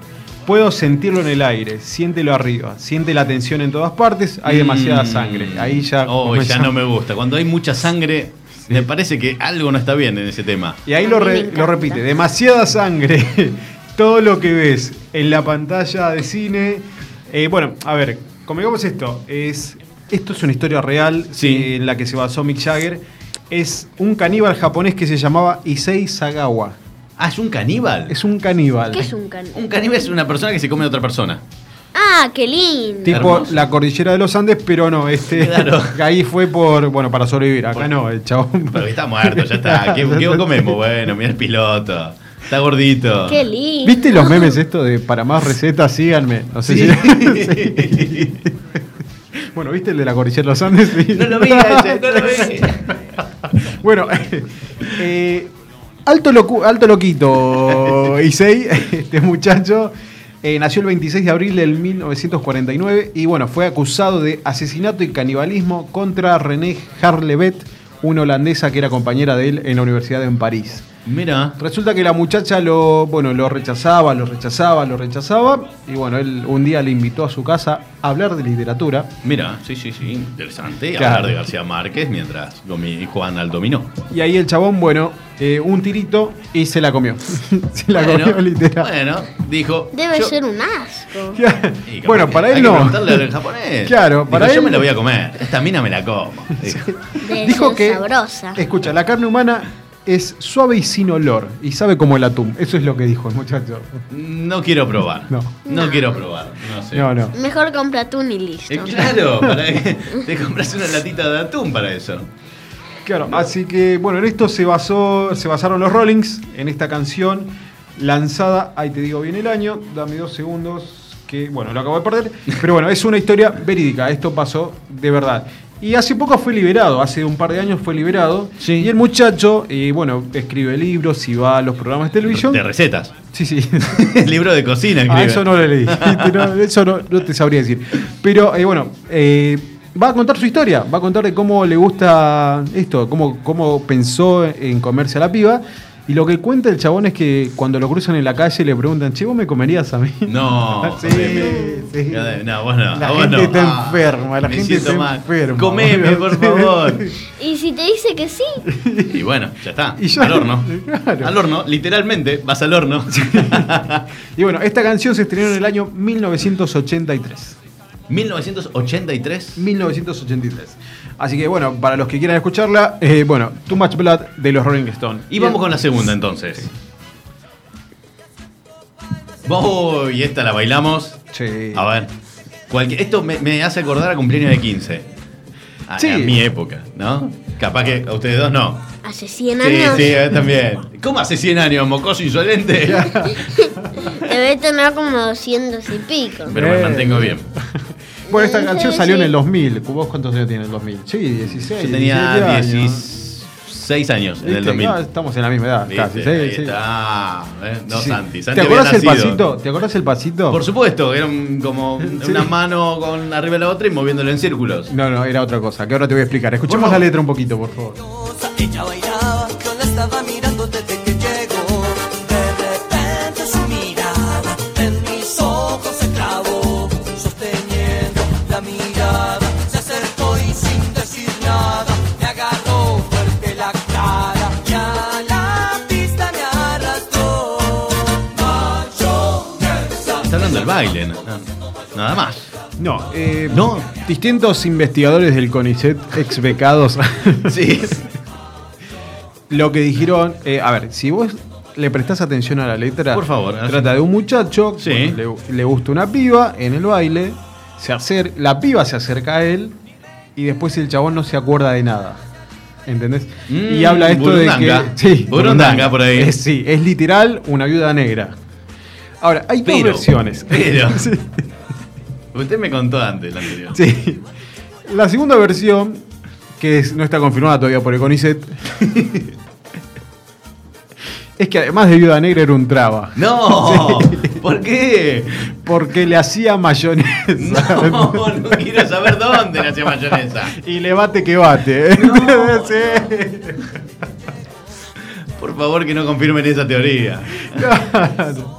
Puedo sentirlo en el aire, siéntelo arriba, siente la tensión en todas partes, hay demasiada Mm. sangre. Ahí ya Oh, ya no me gusta. Cuando hay mucha sangre, me parece que algo no está bien en ese tema. Y ahí re- lo repite, demasiada sangre. Todo lo que ves en la pantalla de cine. Eh, bueno, a ver, como digamos esto, es, esto es una historia real Sí. eh, en la que se basó Mick Jagger. Es un caníbal japonés que se llamaba Issei Sagawa. Ah, es un caníbal. Es un caníbal. ¿Qué es un can? Un caníbal es una persona que se come a otra persona. Ah, qué lindo. Tipo Hermoso. la cordillera de los Andes, pero no, este Claro. ahí fue por, bueno, para sobrevivir. Acá Por- no, el chabón. Pero está muerto, ya está. ¿Qué, qué comemos? Bueno, mira el piloto. Está gordito. Qué lindo. ¿Viste los memes esto de para más recetas síganme? No sé Sí. si. Bueno, ¿viste el de la cordillera de los Andes? Sí. No lo vi, ese, no lo vi. Bueno, eh, alto, locu- alto loquito, Issei, este muchacho. eh, nació el 26 de abril del 1949 y bueno, fue acusado de asesinato y canibalismo contra René Harlevet, una holandesa que era compañera de él en la universidad en París. Mira. Resulta que la muchacha lo, bueno, lo rechazaba, lo rechazaba, lo rechazaba. Y bueno, él un día le invitó a su casa a hablar de literatura. Mira, sí, sí, sí. Interesante. Claro. Hablar de García Márquez mientras juegan al dominó. Y ahí el chabón, bueno, eh, un tirito y se la comió. se la bueno, comió literal. bueno, dijo. Debe yo- ser un asco. Y bueno, para hay él que no. preguntarle al japonés. Claro, Dijo, para Yo él- me la voy a comer. Esta mina me la como. Dijo. Dijo que, sabrosa. escucha, la carne humana es suave y sin olor. Y sabe como el atún. Eso es lo que dijo el muchacho. No quiero probar. No. No quiero probar. No sé. No, no. Mejor compra atún y listo. Eh, claro, para que te compras una latita de atún para eso. Claro, así que bueno, en esto se basó, se basaron los Rollings, en esta canción lanzada, ahí te digo bien el año, dame dos segundos, que bueno, lo acabo de perder, pero bueno, es una historia verídica, esto pasó de verdad. Y hace poco fue liberado, hace un par de años fue liberado, Sí. y el muchacho, eh, bueno, escribe libros y va a los programas de televisión. De recetas. Sí, sí. Libro de cocina, Ah, eso no lo leí. No, eso no, no te sabría decir. Pero eh, bueno, eh, va a contar su historia. Va a contar de cómo le gusta esto, cómo, cómo pensó en comerse a la piba. Y lo que cuenta el chabón es que cuando lo cruzan en la calle le preguntan, che, ¿vos me comerías a mí? No, Sí, comeme. sí. No, vos no. La vos gente no. está Ah, enferma, la me gente está mal. enferma. Comeme, por favor. Y si te dice que sí, Y bueno, ya está. Y al horno. claro. Al horno, literalmente, vas al horno. Y bueno, esta canción se estrenó en el año 1983. 1983. 1983. Así que bueno, para los que quieran escucharla, eh, bueno, Too Much Blood de los Rolling Stones. Y vamos con la segunda entonces. Oh, y esta la bailamos. Sí. A ver. cualquier- esto me, me hace acordar a cumpleaños de 15. A, Sí. a mi época, ¿no? Capaz que a ustedes dos no. hace 100 Sí, años, sí, a mí también. ¿Cómo hace 100 años, mocoso insolente? debe tener como 200 y pico. Pero me mantengo bien. Bueno, esta canción sí. salió en el 2000. ¿Vos cuántos años tienes en el 2000? Sí, 16. Yo tenía 17 años. 16 años en el ¿Viste? 2000. Ah, estamos en la misma edad, casi. sí, está. ¿eh? No, Sí. Santi. Santi ¿Te acordás el pasito? ¿Te acordás el pasito? Por supuesto, era un- como Sí. una mano con arriba de la otra y moviéndolo en círculos. No, no, era otra cosa, que ahora te voy a explicar. Escuchemos la letra un poquito, por favor. Ella bailaba, yo la estaba mirando no- nada más. No, eh, No. distintos investigadores del CONICET, ex becados, Sí. lo que dijeron, eh, a ver, si vos le prestás atención a la letra, Por favor, trata de un muchacho, Sí. bueno, le, le gusta una piba en el baile, se acer- la piba se acerca a él y después el chabón no se acuerda de nada. ¿Entendés? Mm, y habla esto de que. burundanga. Sí, Burundanga por ahí. Es, sí, es literal una viuda negra. Ahora, hay dos versiones. pero. Sí. Usted me contó antes la anterior. Sí. La segunda versión, que es- no está confirmada todavía por el CONICET, es que además de viuda negra era un traba. No, ¿por qué? Porque le hacía mayonesa. No, no quiero saber dónde le hacía mayonesa. Y le bate que bate. Sí. Por favor, que no confirmen esa teoría. Claro.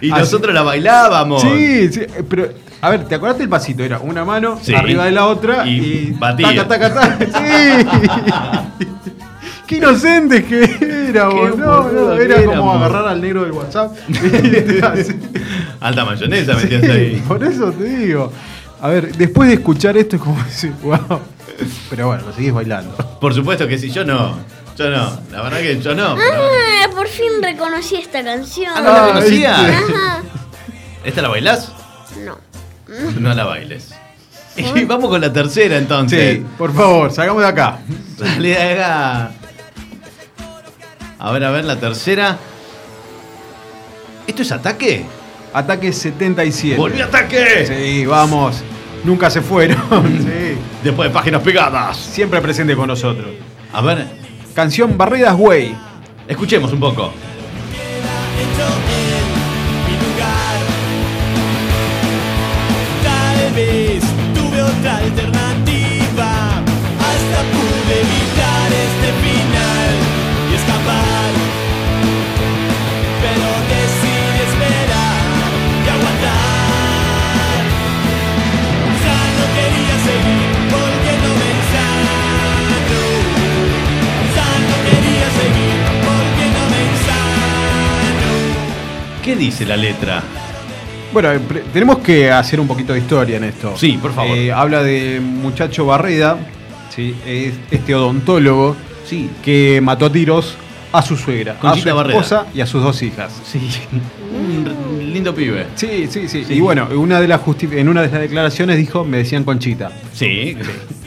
Y Así- nosotros la bailábamos. Sí, sí, pero a ver, ¿te acordás del pasito? Era una mano Sí. arriba de la otra Y y, batía. taca, taca, taca. Sí. Qué inocentes que no, boludo era como agarrar al negro del WhatsApp. Alta mayonesa metías Sí, ahí. Por eso te digo. A ver, después de escuchar esto es como decir, wow. Pero bueno, lo seguís bailando. Por supuesto que sí, yo no. Yo no. La verdad que yo no. pero- Ah, por fin reconocí esta canción. Ah, ¿no la Ah, conocía? ¿Esta la bailás? No. No la bailes. Y vamos con la tercera entonces. Sí, por favor, salgamos de acá. Dale, haga. A ver, a ver, la tercera. ¿Esto es ataque? Ataque 77. ¡Volví ataque! Sí, vamos. Nunca se fueron. sí. Después de páginas pegadas. Siempre presente con nosotros. A ver, Canción Barredas Way. escuchemos un poco. Tal vez tuve otra alternativa. ¿Qué dice la letra? Bueno, tenemos que hacer un poquito de historia en esto. Sí, por favor. Eh, habla de muchacho Barreda, ¿sí? es este odontólogo Sí. que mató a tiros a su suegra, Conchita a su Barreda. esposa y a sus dos hijas. Sí. Un lindo pibe. Sí, sí, sí, Sí. Y bueno, una de las en una de las declaraciones dijo, me decían Conchita. Sí.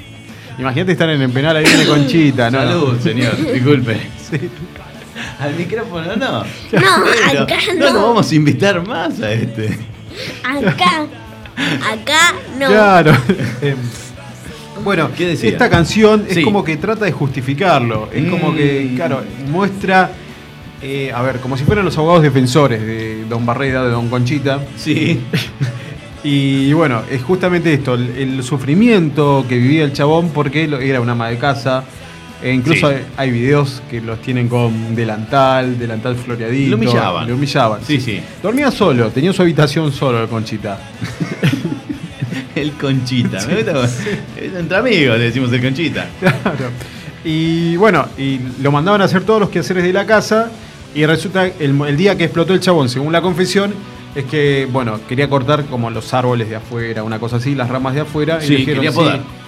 Imagínate estar en el penal ahí viene Conchita, ¿no? Salud, señor. Disculpe. Sí. Al micrófono no. No, Pero acá no no. lo vamos a invitar más a este. Acá. Acá no. Claro. Em, bueno, ¿Qué decía? esta canción es Sí. como que trata de justificarlo. Es como que, Mm. claro, muestra, eh, a ver, como si fueran los abogados defensores de Don Barreda, de Don Conchita. Sí. Y bueno, es justamente esto, el, el sufrimiento que vivía el chabón porque era una ama de casa. E incluso Sí. hay, hay videos que los tienen con delantal, delantal floreadito. Lo humillaban. Lo humillaban. Sí, sí. Dormía solo, tenía su habitación solo el Conchita. El Conchita. Me gusta. Entre amigos le decimos el Conchita. Claro. Y bueno, y lo mandaban a hacer todos los quehaceres de la casa. Y resulta el, el día que explotó el chabón, según la confesión, es que, bueno, quería cortar como los árboles de afuera, una cosa así, las ramas de afuera. Sí, y le dijeron, quería sí.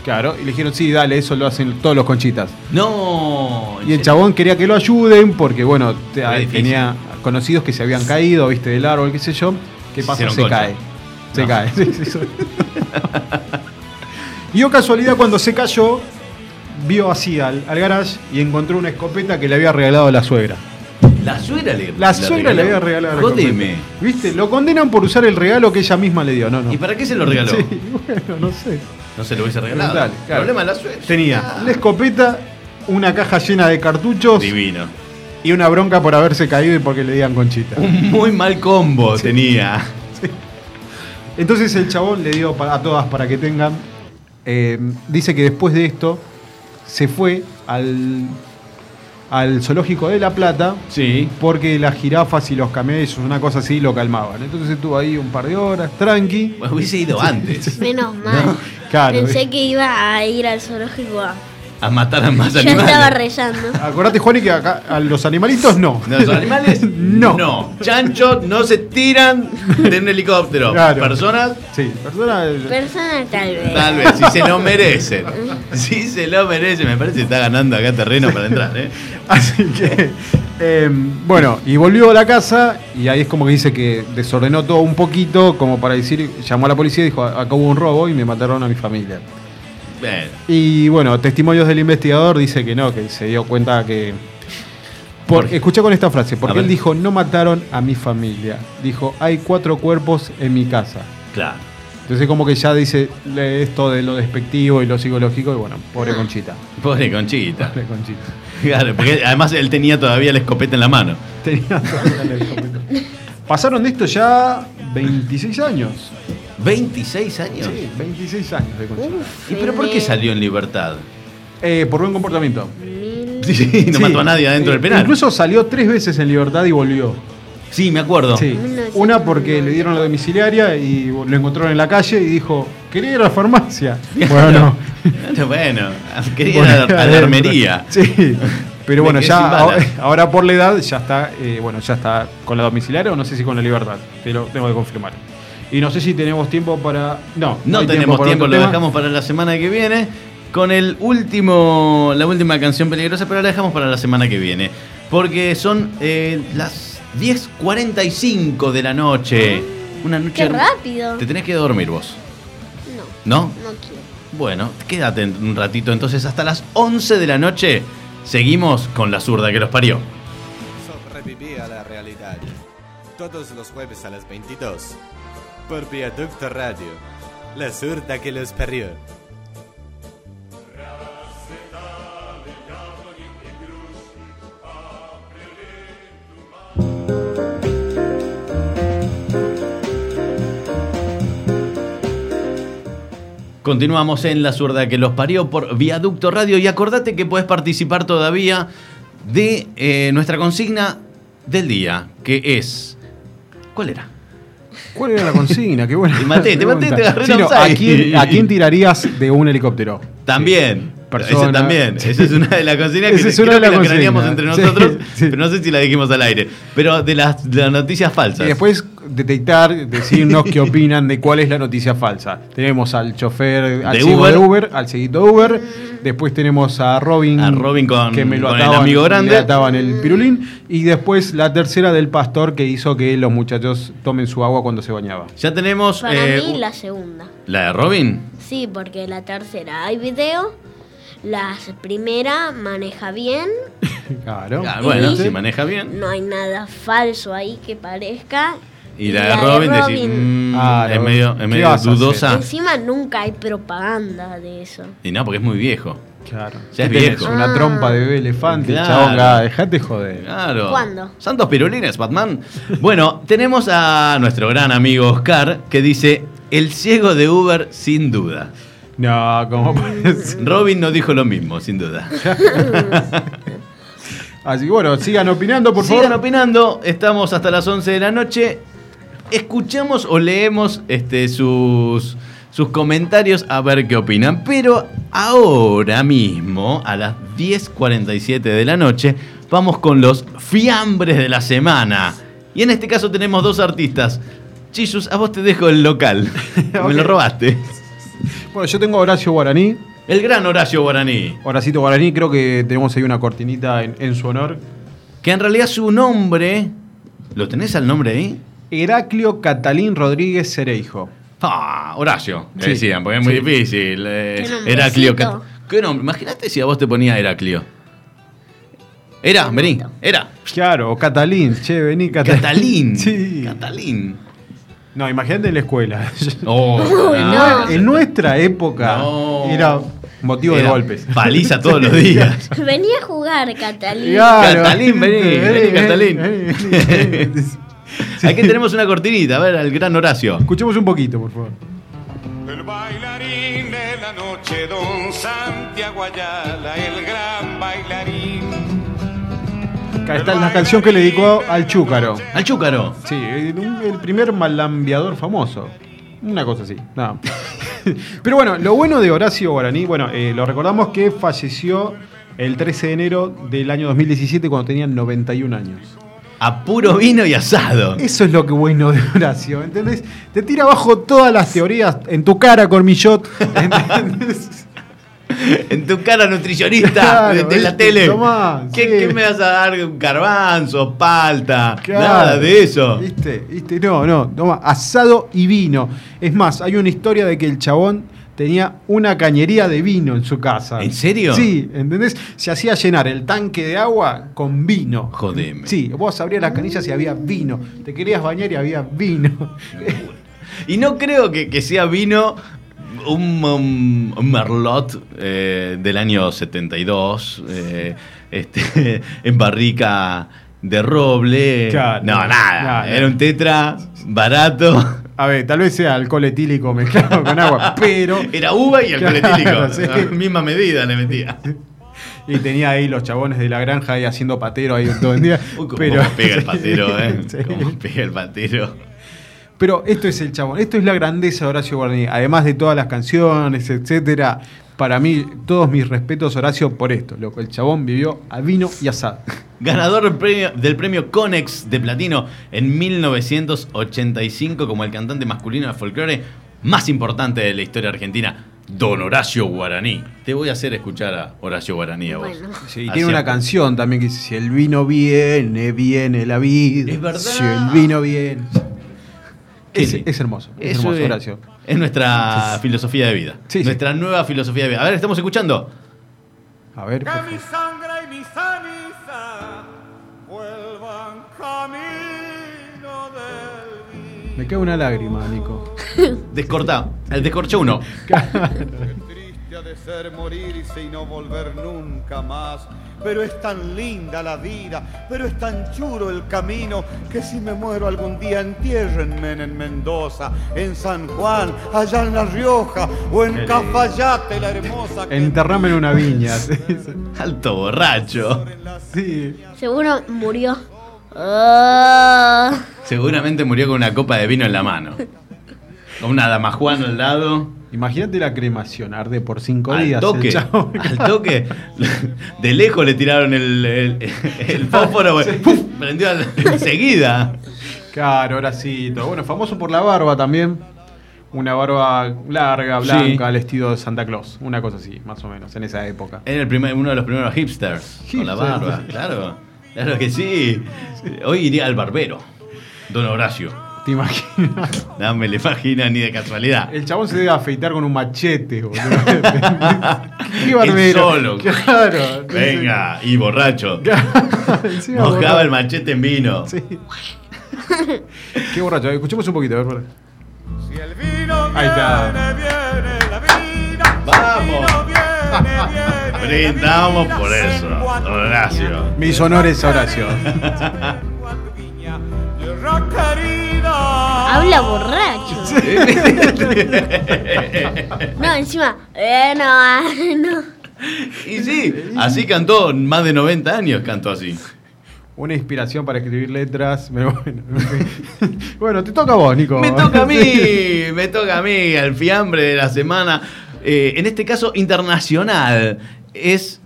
Claro, y le dijeron, sí, dale, eso lo hacen todos los conchitas. No. Y el chabón quería que lo ayuden porque, bueno, te- tenía conocidos que se habían caído, viste, del árbol, qué sé yo. ¿Qué Se pasa? hicieron Se concha. cae. Se No. cae. Sí, sí, sí. y o casualidad, cuando se cayó, vio así al, al garage y encontró una escopeta que le había regalado la suegra. La suegra le La suegra le había regalado la Jodeme. escopeta. ¿Viste? Lo condenan por usar el regalo que ella misma le dio. No, no. ¿Y para qué se lo regaló? Sí, bueno, no sé. No se lo hubiese regalado. Dale, claro. Problema de la suegra. Tenía la escopeta, una caja llena de cartuchos Divino. y una bronca por haberse caído y porque le digan conchita. Un muy mal combo tenía. Entonces el chabón le dio a todas para que tengan. eh, dice que después de esto se fue al, al zoológico de La Plata Sí. porque las jirafas y los camellos, una cosa así, lo calmaban. Entonces estuvo ahí un par de horas, tranqui. Pues hubiese ido antes. Menos mal. Claro, Pensé que iba a ir al zoológico a a matar a más Yo animales. estaba rezando. Acordate, Juani, que acá a los animalitos no. No, Los animales No. no. Chanchos no se tiran de un helicóptero. Claro. Personas, Sí, persona. Personas tal vez. tal vez, si se lo merecen. Si se lo merecen, me parece que está ganando acá terreno para entrar, ¿eh? Así que, eh, bueno, y volvió a la casa y ahí es como que dice que desordenó todo un poquito, como para decir, llamó a la policía y dijo, acá hubo un robo y me mataron a mi familia. Bien. Y bueno, testimonios del investigador dice que no, que se dio cuenta que... Por, escuché con esta frase, porque él dijo, no mataron a mi familia. Dijo, hay cuatro cuerpos en mi casa. Claro. Entonces como que ya dice esto de lo despectivo y lo psicológico y bueno, pobre Conchita. Pobre Conchita. Pobre Conchita. Claro, porque además él tenía todavía la escopeta en la mano. Tenía todavía el escopeta. Pasaron de esto ya 26 años. 26 años. Sí, 26 años de. Uf, ¿Y pero por qué salió en libertad? Eh, por buen comportamiento. mil- Sí, no Sí. mató a nadie adentro Eh, del penal. Incluso salió tres veces en libertad y volvió. Sí, me acuerdo. Sí. 1999. Una porque le dieron la domiciliaria y lo encontraron en la calle y dijo, quería ir a la farmacia. Bueno, no. Bueno, quería Bueno, a la adentro. armería. Sí. Pero bueno, ya ahora, por la edad ya está, eh, bueno, ya está con la domiciliaria o no sé si con la libertad. Te lo tengo que confirmar. Y no sé si tenemos tiempo para. No, No tenemos tiempo, otro lo tema. dejamos para la semana que viene con el último, la última canción peligrosa, pero la dejamos para la semana que viene. Porque son eh, las 10.45 de la noche. Una noche. Qué rápido. Te tenés que dormir vos, No, ¿no? no quiero. Bueno, quédate un ratito entonces hasta las 11 de la noche. Seguimos con la zurda que los parió. Sobreviví a la realidad. Todos los jueves a las 22. Por Viaducto Radio. La zurda que los parió. Continuamos en La Zurda que los parió por Viaducto Radio y acordate que puedes participar todavía de eh, nuestra consigna del día, que es... ¿Cuál era? ¿Cuál era la consigna? Qué buena Te maté, te maté, te agarré en Sí, no, ¿a, offside. quién, a quién tirarías de un helicóptero? También. Persona. Esa también. Esa es una de las consignas que, es creo una de que la craneamos entre nosotros, Sí, sí. pero no sé si la dijimos al aire. Pero de las, de las noticias falsas. Y después detectar, decirnos qué opinan de cuál es la noticia falsa. Tenemos al chofer, al De Uber. de Uber, al cieguito de Uber. Después tenemos a Robin, A Robin con- que me lo con el ataban, amigo grande. le ataban el pirulín. Y después la tercera del pastor que hizo que los muchachos tomen su agua cuando se bañaba. Ya tenemos... Para eh, mí la segunda. ¿La de Robin? Sí, porque la tercera hay video. La primera maneja bien. Claro. Ah, bueno, si maneja bien. No hay nada falso ahí que parezca. Y la de Robin, decís, mm, Ah, es medio, es ¿Qué medio dudosa. Encima nunca hay propaganda de eso. Y no, porque es muy viejo. Claro. Ya es viejo. Una Ah. trompa de bebé elefante, Claro. chabón, ah, dejate joder. Claro. ¿Cuándo? Santos pirulines, Batman. Bueno, tenemos a nuestro gran amigo Oscar que dice: El ciego de Uber, sin duda. No, ¿cómo puede ser? Robin no dijo lo mismo, sin duda. Así que bueno, sigan opinando, por Sigan favor. opinando, estamos hasta las 11 de la noche. Escuchamos o leemos este, sus, sus comentarios a ver qué opinan. Pero ahora mismo, a las 10.47 de la noche, vamos con los fiambres de la semana. Y en este caso tenemos dos artistas. Chisus, a vos te dejo el local. Me lo robaste. Bueno, yo tengo a Horacio Guaraní. El gran Horacio Guaraní. Horacito Guaraní, creo que tenemos ahí una cortinita en, en su honor. Que en realidad su nombre. ¿Lo tenés al nombre ahí? Heraclio Catalín Rodríguez Cereijo. Ah, Horacio, le Sí. decían, porque es muy Sí. difícil. eh. Heraclio. Cat- ¿Qué nombre? Imagínate si a vos te ponía Heraclio. Era, vení, era. Claro, o Catalín, che, vení Catalín. Catalín. Sí. Catalín. No, imagínate en la escuela. Oh, Uy, ah, no. en nuestra época No. era motivo de golpes. Paliza todos los días. Venía a jugar, Catalina. Claro. Catalín, vení, vení, Catalín. vení, vení. Sí. Aquí tenemos una cortinita, a ver, al gran Horacio. Escuchemos un poquito, por favor. El bailarín de la noche, don Santiago Ayala, el gran bailarín. Acá está la canción que le dedicó al Chúcaro. Al Chúcaro. Sí, el, el primer malambiador famoso. Una cosa así. No. Pero bueno, lo bueno de Horacio Guaraní, bueno, eh, lo recordamos que falleció el 13 de enero del año 2017 cuando tenía 91 años. A puro vino y asado. Eso es lo que bueno de Horacio, ¿entendés? Te tira abajo todas las teorías en tu cara, Cormillot. ¿entendés? En tu cara nutricionista Claro, de, de la tele. Tomá, ¿Qué, sí. qué me vas a dar? ¿Un garbanzo, palta? Claro. Nada de eso. ¿Viste? ¿Viste? No, no, toma, asado y vino. Es más, hay una historia de que el chabón tenía una cañería de vino en su casa. ¿En serio? Sí, ¿entendés? Se hacía llenar el tanque de agua con vino. Jodeme. Sí, vos abrías las canillas y había vino. Te querías bañar y había vino. Y no creo que, que sea vino un, un merlot eh, del año 72, eh, este, en barrica de roble. Claro, no, no, nada. Era un tetra barato. A ver, tal vez sea alcohol etílico mezclado con agua, pero. Era uva y alcohol Claro, etílico. sí. Misma medida le metía. Y tenía ahí los chabones de la granja ahí haciendo patero ahí todo el día. Uy, cómo pero, pega el patero, ¿eh? Sí. Cómo pega el patero. Pero esto es el chabón, esto es la grandeza de Horacio Guarani, además de todas las canciones, etcétera. Para mí, todos mis respetos, Horacio, por esto. Loco, el chabón vivió a vino y asado. Ganador del premio, del premio Conex de Platino en 1985 como el cantante masculino de folclore más importante de la historia argentina, Don Horacio Guaraní. Te voy a hacer escuchar a Horacio Guaraní a vos. Bueno. Sí, y tiene una canción también que dice: Si el vino viene, viene la vida. Es verdad. Si el vino viene. Es, es hermoso, es Eso hermoso, es, Horacio. es nuestra filosofía de vida. Sí, sí. nuestra nueva filosofía de vida. A ver, estamos escuchando. A ver, por mi sangre y mi ceniza vuelvan camino del vino. me cae una lágrima, Nico. Descorta. El descorcha uno. Ha de ser morirse y no volver nunca más. Pero es tan linda la vida, pero es tan chulo el camino, que si me muero algún día entiérrenme en Mendoza, en San Juan, allá en La Rioja, o en. Cafayate, la hermosa. que Enterrame en una viña. Alto borracho. Sí. Seguro murió. Ah. Seguramente murió con una copa de vino en la mano. Con una damajuana al lado. Imagínate la cremación, arde por cinco Al días. toque, al toque. De lejos le tiraron el, el, el fósforo, ¡puf! prendió enseguida. Claro, Horacito. Bueno, famoso por la barba también. Una barba larga, blanca, al estilo de Santa Claus. Una cosa así, más o menos, en esa época. Era el primer, uno de los primeros hipsters con la barba, claro. Claro que sí. Hoy iría al barbero, don Horacio. ¿Te imaginas? No me le imagina ni de casualidad. El chabón se debe afeitar con un machete, boludo. Qué barbero. solo. Claro. Venga, y borracho. Mojaba borracho. el machete en vino. Sí. Qué borracho. Escuchemos un poquito, a ver. para. Si el vino Ahí está. viene, viene la vida. Vamos. Si el vino viene, Brindamos por eso, Horacio. Mis honores a Horacio. Habla borracho. No, encima. Eh, no, no. Y sí, así cantó, más de 90 años cantó así. Una inspiración para escribir letras. Pero bueno, bueno, te toca a vos, Nico. Me toca a mí, Sí. me toca a mí, el fiambre de la semana. Eh, en este caso, internacional. Es,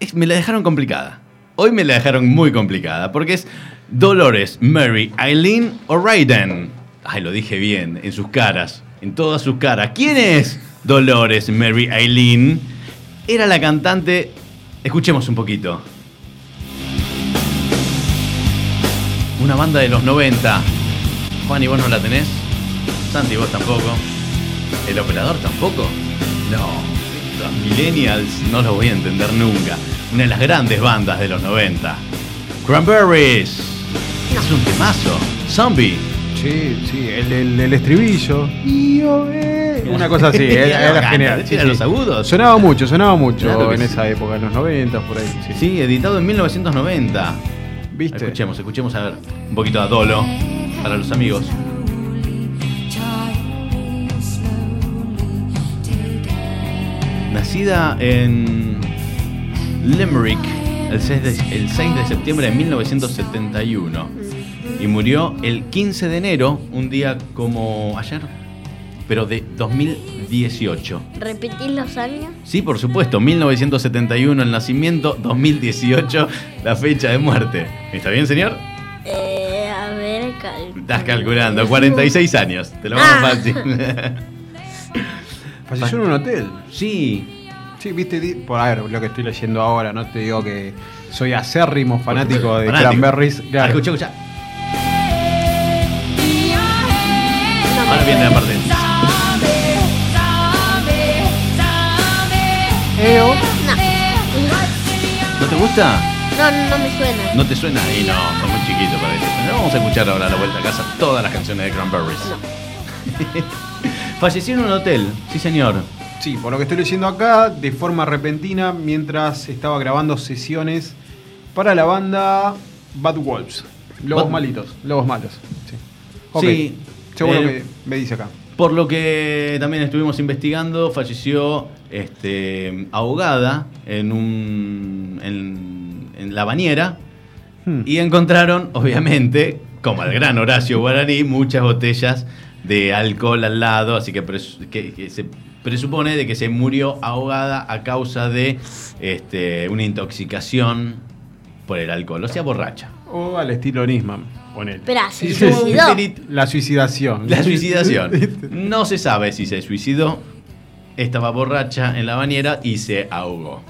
es- Me la dejaron complicada. Hoy me la dejaron muy complicada. Porque es Dolores, Mary, Eileen o Raiden. Ay, lo dije bien, en sus caras. En todas sus caras. ¿Quién es Dolores, Mary, Eileen? Era la cantante. Escuchemos un poquito. Una banda de los 90. Juan, ¿y vos no la tenés? Santi, vos tampoco. ¿El operador tampoco? No. Los millennials no los voy a entender nunca. Una de las grandes bandas de los 90. Cranberries. Es un temazo. Zombie. Sí, sí, el, el- el estribillo. Una cosa así, era, era genial. tira los agudos. Sonaba mucho, sonaba mucho Claro que en sí. esa época, en los 90, por ahí. Sí, Sí, editado en 1990. ¿Viste? Escuchemos, escuchemos a ver un poquito a Dolo para los amigos. Nacida en Limerick el 6, de, el 6 de septiembre de 1971 y murió el 15 de enero, un día como ayer, pero de 2018. ¿Repetís los años? Sí, por supuesto, 1971 el nacimiento, 2018 la fecha de muerte. ¿Está bien, señor? Eh, a ver, cal... Estás calculando, 46 años, te lo vamos Ah. fácil. Falleció en un hotel. Sí, Sí, viste, por a ver, lo que estoy leyendo ahora, no te digo que soy acérrimo fanático de Fanático. Cranberries. Ah, Claro. escucha, escucha. Ahora viene la parte. Eo. ¿No te gusta? No, no, no me suena. ¿No te suena? Y no, sos muy chiquito para eso. Vamos a escuchar ahora a la vuelta a casa todas las canciones de Cranberries. Falleció en un hotel, sí señor. Sí, por lo que estoy leyendo acá, de forma repentina, mientras estaba grabando sesiones para la banda Bad Wolves. Lobos Bad- malitos, lobos malos. Sí. Ok, Sí, Seguro eh, que me dice acá. Por lo que también estuvimos investigando, falleció este, ahogada en, un, en, en la bañera Hmm. y encontraron, obviamente, como el gran Horacio Guaraní, muchas botellas de alcohol al lado, así que, pres- que- que se presupone de que se murió ahogada a causa de este, una intoxicación por el alcohol, o sea, borracha. O al estilo Nisman, ponele. Espera, se Sí, suicidó. La suicidación. La suicidación. No se sabe si se suicidó, estaba borracha en la bañera y se ahogó.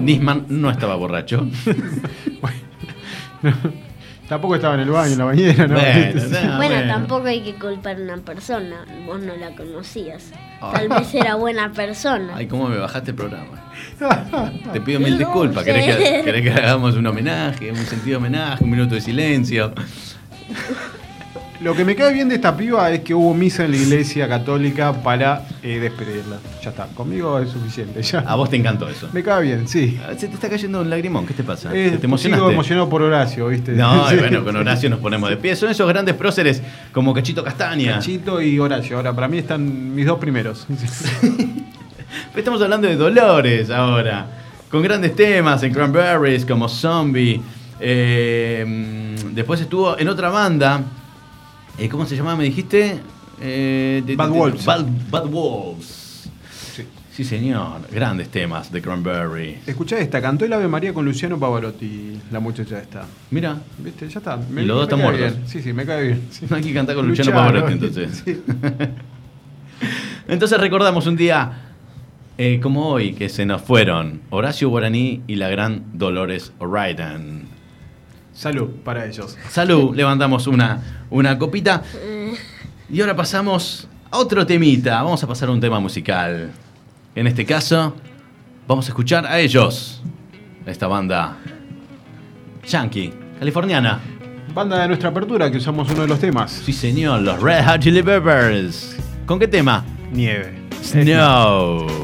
Nisman no estaba borracho. Tampoco estaba en el baño, en la bañera, ¿no? Bueno, no, bueno, bueno. tampoco hay que culpar a una persona. Vos no la conocías. Ah. Tal vez era buena persona. Ay, cómo me bajaste el programa. Te pido mil No disculpas. ¿Querés que, querés que hagamos un homenaje, un sentido de homenaje, un minuto de silencio? Lo que me cae bien de esta piba es que hubo misa en la iglesia católica para eh, despedirla. Ya está, conmigo es suficiente. Ya. A vos te encantó eso. Me cae bien, sí. Ah, Se te está cayendo un lagrimón, ¿qué te pasa? Eh, ¿Te emocionaste? Sigo emocionado por Horacio, ¿viste? No, Sí. y bueno, con Horacio nos ponemos de pie. Son esos grandes próceres como Cachito Castaña. Chito y Horacio. Ahora, para mí están mis dos primeros. Estamos hablando de Dolores ahora, con grandes temas en Cranberries como Zombie. Eh, mm, después estuvo en otra banda. Eh, ¿Cómo se llamaba? Me dijiste. Eh, de- Bad de- de- Wolves. Bad, Bad Wolves. Sí. Sí, señor. Grandes temas de Cranberry. Escuchá esta, cantó el Ave María con Luciano Pavarotti, la muchacha esta. Mira, ¿Viste? Ya está. Y los dos están muertos. bien. Sí, sí, me cae bien. sí. no hay que cantar con Luciano, Luciano, Pavarotti entonces. sí. Entonces recordamos un día eh, como hoy que se nos fueron Horacio Guaraní y la gran Dolores O'Riordan. Salud para ellos. Salud, levantamos una, una copita. Y ahora pasamos a otro temita. Vamos a pasar a un tema musical. En este caso, vamos a escuchar a ellos. Esta banda yankee, californiana. Banda de nuestra apertura que usamos uno de los temas. Sí, señor, los Red Hot Chili Peppers. ¿Con qué tema? Nieve. Snow.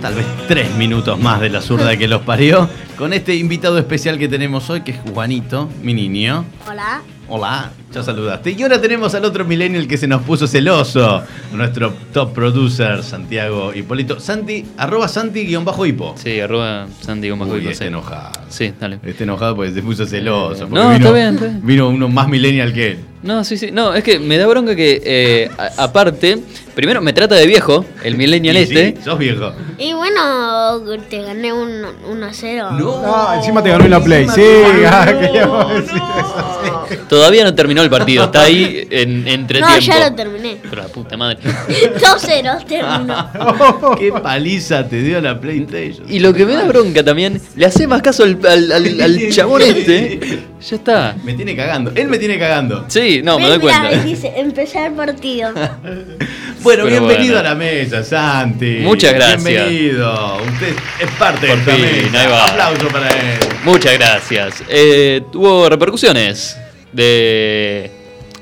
tal vez tres minutos más de la zurda que los parió. Con este invitado especial que tenemos hoy, que es Juanito, mi niño. Hola. Hola, ya saludaste. Y ahora tenemos al otro millennial que se nos puso celoso. Nuestro top producer, Santiago Hipólito. Santi, arroba Santi-hipo. Sí, arroba Goico, está sí. enojado. Sí, dale. Está enojado porque se puso celoso. Eh, no, vino, está bien, está bien. Vino uno más millennial que él. No, sí, sí. No, es que me da bronca que, eh, a- aparte, primero me trata de viejo, el millennial Y este. sí, sos viejo. Y bueno, te gané un 1 a 0. Ah, encima te ganó en la Play. Sí, ah, queríamos decir eso, sí. Todavía no terminó el partido, está ahí en entretiempo. No, ya lo terminé. Pero la puta madre. 2-0 terminó. Qué paliza te dio la PlayStation. Y lo que me da bronca también, le hace más caso al, al- al- al chabón este. Ya está. Me tiene cagando. Él me tiene cagando. Sí, no, me doy cuenta. y dice, empezar el partido. Bueno, Pero bienvenido bueno. a la mesa, Santi. Muchas gracias. Bienvenido. Usted es parte Por de esta fin, mesa. ahí va. Aplauso para él. Muchas gracias. Eh, tuvo repercusiones de.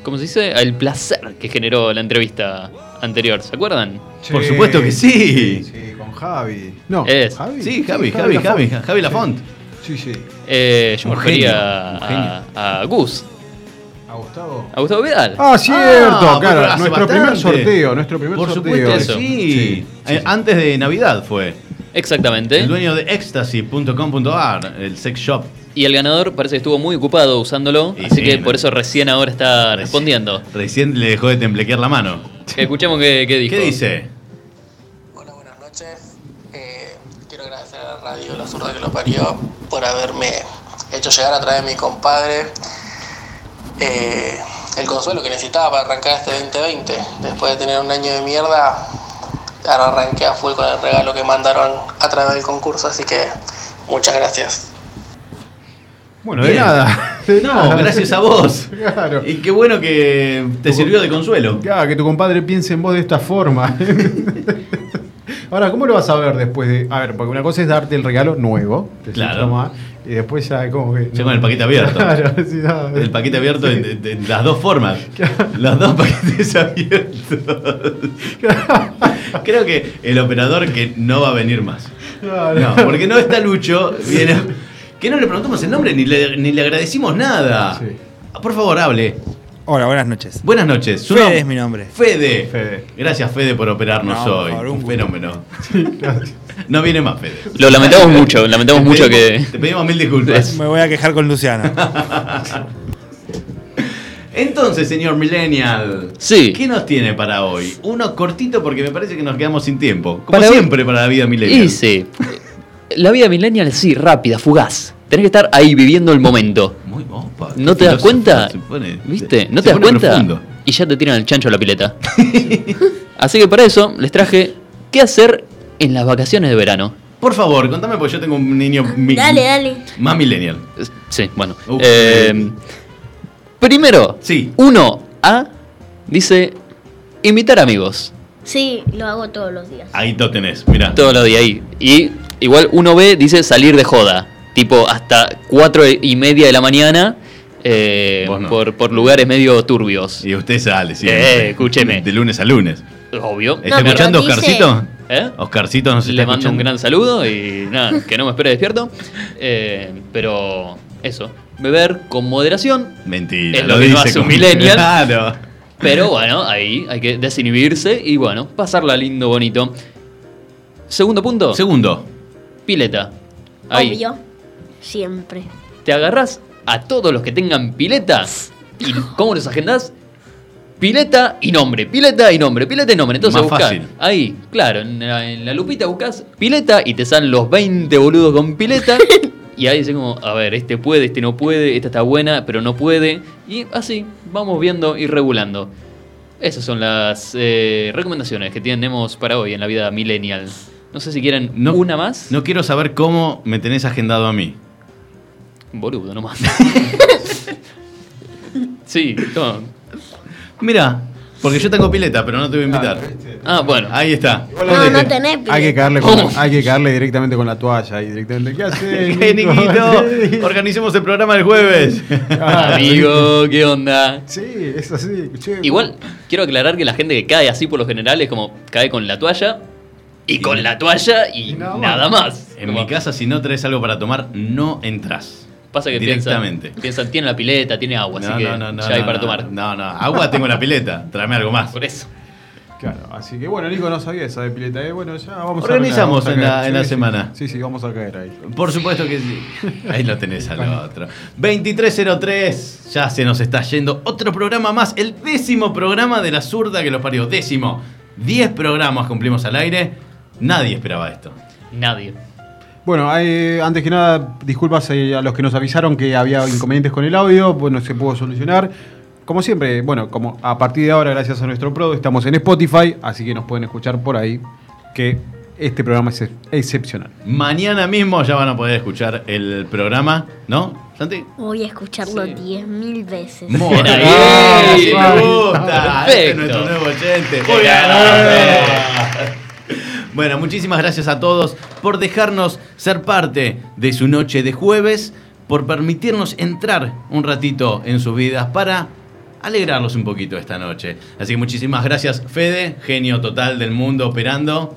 ¿Cómo se dice? El placer que generó la entrevista anterior, ¿se acuerdan? Por supuesto que sí. Sí, con Javi. No, Es. Javi. Sí, Javi, Javi, Javi, Javi Lafont. Sí, sí. Eh, yo me Un refería genio, a, a Gus, ¿A Gustavo? a Gustavo Vidal. Ah, cierto, Ah, claro. Nuestro primer sorteo, nuestro primer Por sorteo. supuesto que eso. sí. Sí, Eh, Antes de Navidad fue. Exactamente. El dueño de ecstasy.com.ar, el sex shop. Y el ganador parece que estuvo muy ocupado usándolo, Y así sí, que no. por eso recién ahora está respondiendo. Recién le dejó de temblequear la mano. Escuchemos qué, qué dijo. ¿Qué dice? Hola, buenas noches. Eh, quiero agradecer a la radio La Zurda que lo parió por haberme hecho llegar a través de mi compadre eh, el consuelo que necesitaba para arrancar este 2020. Después de tener un año de mierda, ahora arranqué a full con el regalo que mandaron a través del concurso, así que muchas gracias. Bueno, de nada. De No, nada. gracias a vos. Claro. Y qué bueno que te sirvió de consuelo. Claro, que tu compadre piense en vos de esta forma. Ahora, ¿cómo lo vas a ver después de.? A ver, porque una cosa es darte el regalo nuevo. decir, Claro. Y después ya, como que. Ya con el paquete abierto. Claro, sí, no. El paquete abierto de- de las dos formas. Los dos paquetes abiertos. Creo que el operador que no va a venir más. Claro. No, porque no está Lucho. Viene, que no le preguntamos el nombre ni le, ni le agradecimos nada. Sí. Por favor, hable. Hola, buenas noches. Buenas noches. Su Fede es mi nombre. Fede. Fede. Gracias, Fede, por operarnos No, hoy. favor, un fenómeno. No viene más, Fede. Lo lamentamos mucho, lamentamos Te mucho pedimos- que. Te pedimos mil disculpas. Me voy a quejar con Luciano. Entonces, señor Millennial. Sí. ¿Qué nos tiene para hoy? Uno cortito porque me parece que nos quedamos sin tiempo. Como Para hoy- siempre para la vida Millennial. Y sí. La vida millennial sí, rápida, fugaz. Tenés que estar ahí viviendo el momento. Muy ¿No te das cuenta? se pone- ¿Viste? ¿No te das cuenta? profundo. Y ya te tiran el chancho a la pileta. Así que para eso les traje qué hacer en las vacaciones de verano. Por favor, contame porque yo tengo un niño mi- Dale, dale. más millennial. Sí, bueno. Uf. Eh, primero, Sí. uno A dice invitar amigos. Sí, lo hago todos los días. Ahí lo tenés, mira. Todos los días ahí. Y igual uno B dice salir de joda. Tipo hasta cuatro y media de la mañana. eh, no. por, por lugares medio turbios. Y usted sale siempre. Eh, escúcheme. De lunes a lunes. Obvio. ¿Está pero escuchando dice- Oscarcito? ¿Eh? Oscarcito nos está Le mando un gran saludo y nada, que no me espere despierto. Eh, pero eso, beber con moderación. Mentira. Es lo que no hace un millennial. Claro. Pero bueno, ahí hay que desinhibirse y bueno, pasarla lindo, bonito. Segundo punto, Segundo. pileta. Ahí. Obvio. Siempre. Te agarrás a todos los que tengan pileta y ¿cómo los agendás? Pileta y nombre, pileta y nombre, pileta y nombre. Entonces Más buscás fácil. ahí, claro, en la, en la lupita buscas pileta y te salen los 20 boludos con pileta. y ahí dicen como, a ver, este puede, este no puede, esta está buena, pero no puede. Y así, vamos viendo y regulando. Esas son las eh, recomendaciones que tenemos para hoy en la vida millennial. No sé si quieren No- una más. No quiero saber cómo me tenés agendado a mí. Boludo, nomás. sí, toma. Mira, porque yo tengo pileta, pero no te voy a invitar. Ah, bueno. Ahí está. No, no tenés Hay que pileta. caerle, hay que caerle directamente con la toalla. Y directamente, ¿Qué haces? ¡Qué Niquito! Organicemos el programa el jueves. Ah, Amigo, ¿qué onda? Sí, es así. che, Igual, quiero aclarar que la gente que cae así por lo general es como cae con la toalla Y con la toalla y nada más. En mi casa, si no traes algo para tomar, no entras. Pasa que piensan, Directamente. piensan, tiene la pileta, tiene agua, así que ya hay no, para tomar. No, no, agua tengo en la pileta, tráeme algo más. Por eso. Claro, así que bueno, Nico no sabía esa de pileta. eh, Bueno, ya vamos Organizamos a en la- caer. en la Sí, semana. Sí, sí, vamos a caer ahí. Por supuesto que sí. Ahí lo tenés al otro. 2303, ya se nos está yendo otro programa más, el décimo programa de la zurda que los parió. Décimo. 10 programas cumplimos al aire. Nadie esperaba esto. Nadie. Bueno, eh, antes que nada, disculpas eh, a los que nos avisaron que había inconvenientes con el audio, bueno, se pudo solucionar. Como siempre, bueno, como a partir de ahora, gracias a nuestro pro, estamos en Spotify, así que nos pueden escuchar por ahí, que este programa es ex- excepcional. Mañana mismo ya van a poder escuchar el programa, ¿no, Santi? Voy a escucharlo 10.000 veces. Muy Bien me gusta. Este es Perfecto. nuestro nuevo oyente. Muy bien. Bueno, muchísimas gracias a todos por dejarnos ser parte de su noche de jueves, por permitirnos entrar un ratito en sus vidas para alegrarlos un poquito esta noche. Así que muchísimas gracias, Fede, genio total del mundo operando.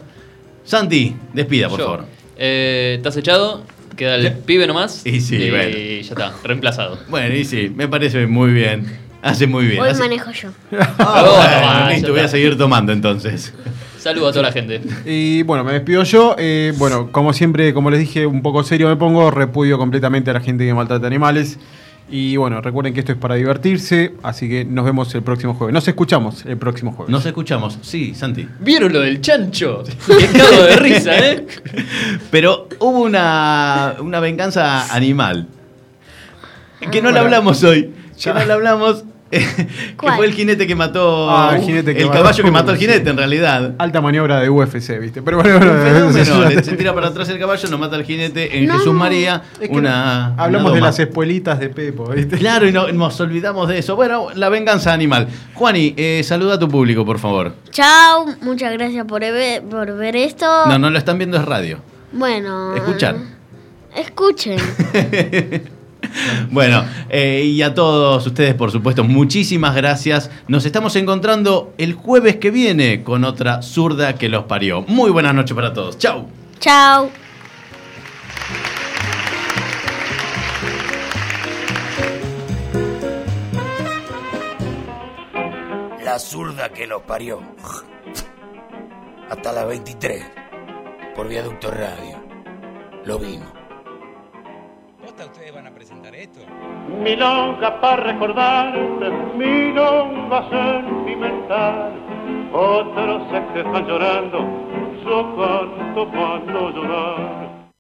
Santi, despida, por Yo. favor. Eh, ¿Estás echado? Queda el pibe nomás. Y sí, y bueno. ya está, reemplazado. Bueno, y sí, me parece muy bien. Hace muy bien. Hoy Hace- manejo yo. Ah, Oh, bueno, listo, voy a seguir tomando entonces. Saludo a toda la gente. Y bueno, me despido yo. Eh, bueno, como siempre, como les dije, un poco serio me pongo, repudio completamente a la gente que maltrata animales. Y bueno, recuerden que esto es para divertirse, así que nos vemos el próximo jueves. Nos escuchamos el próximo jueves. Nos escuchamos, sí, Santi. ¿Vieron lo del chancho? Qué cago de risa, ¿eh? Pero hubo una, una venganza animal. Que no la Bueno, hablamos hoy. ya. Que no la hablamos. que fue el jinete que mató. Ah, el jinete que el mató- caballo que mató al jinete, en realidad. Alta maniobra de UFC, ¿viste? Pero bueno, bueno, fenómeno. Le- Se tira para atrás el caballo, nos mata al jinete en No. Jesús María. Es que una, Hablamos una de las espuelitas de Pepo, ¿viste? Claro, y no- nos olvidamos de eso. Bueno, la venganza animal. Juani, eh, saluda a tu público, por favor. Chao, muchas gracias por, por ver esto. No, no lo están viendo, es radio. Bueno. Escuchar. eh, Escuchen. Bueno, eh, y a todos ustedes, por supuesto, muchísimas gracias. Nos estamos encontrando el jueves que viene con otra zurda que los parió. Muy buenas noches para todos. Chau. Chao. La zurda que los parió. Hasta las 23. Por Viaducto Radio. Lo vimos. ustedes Milonga para recordarte, milonga sentimental. Otros se quejan llorando, yo canto para no llorar.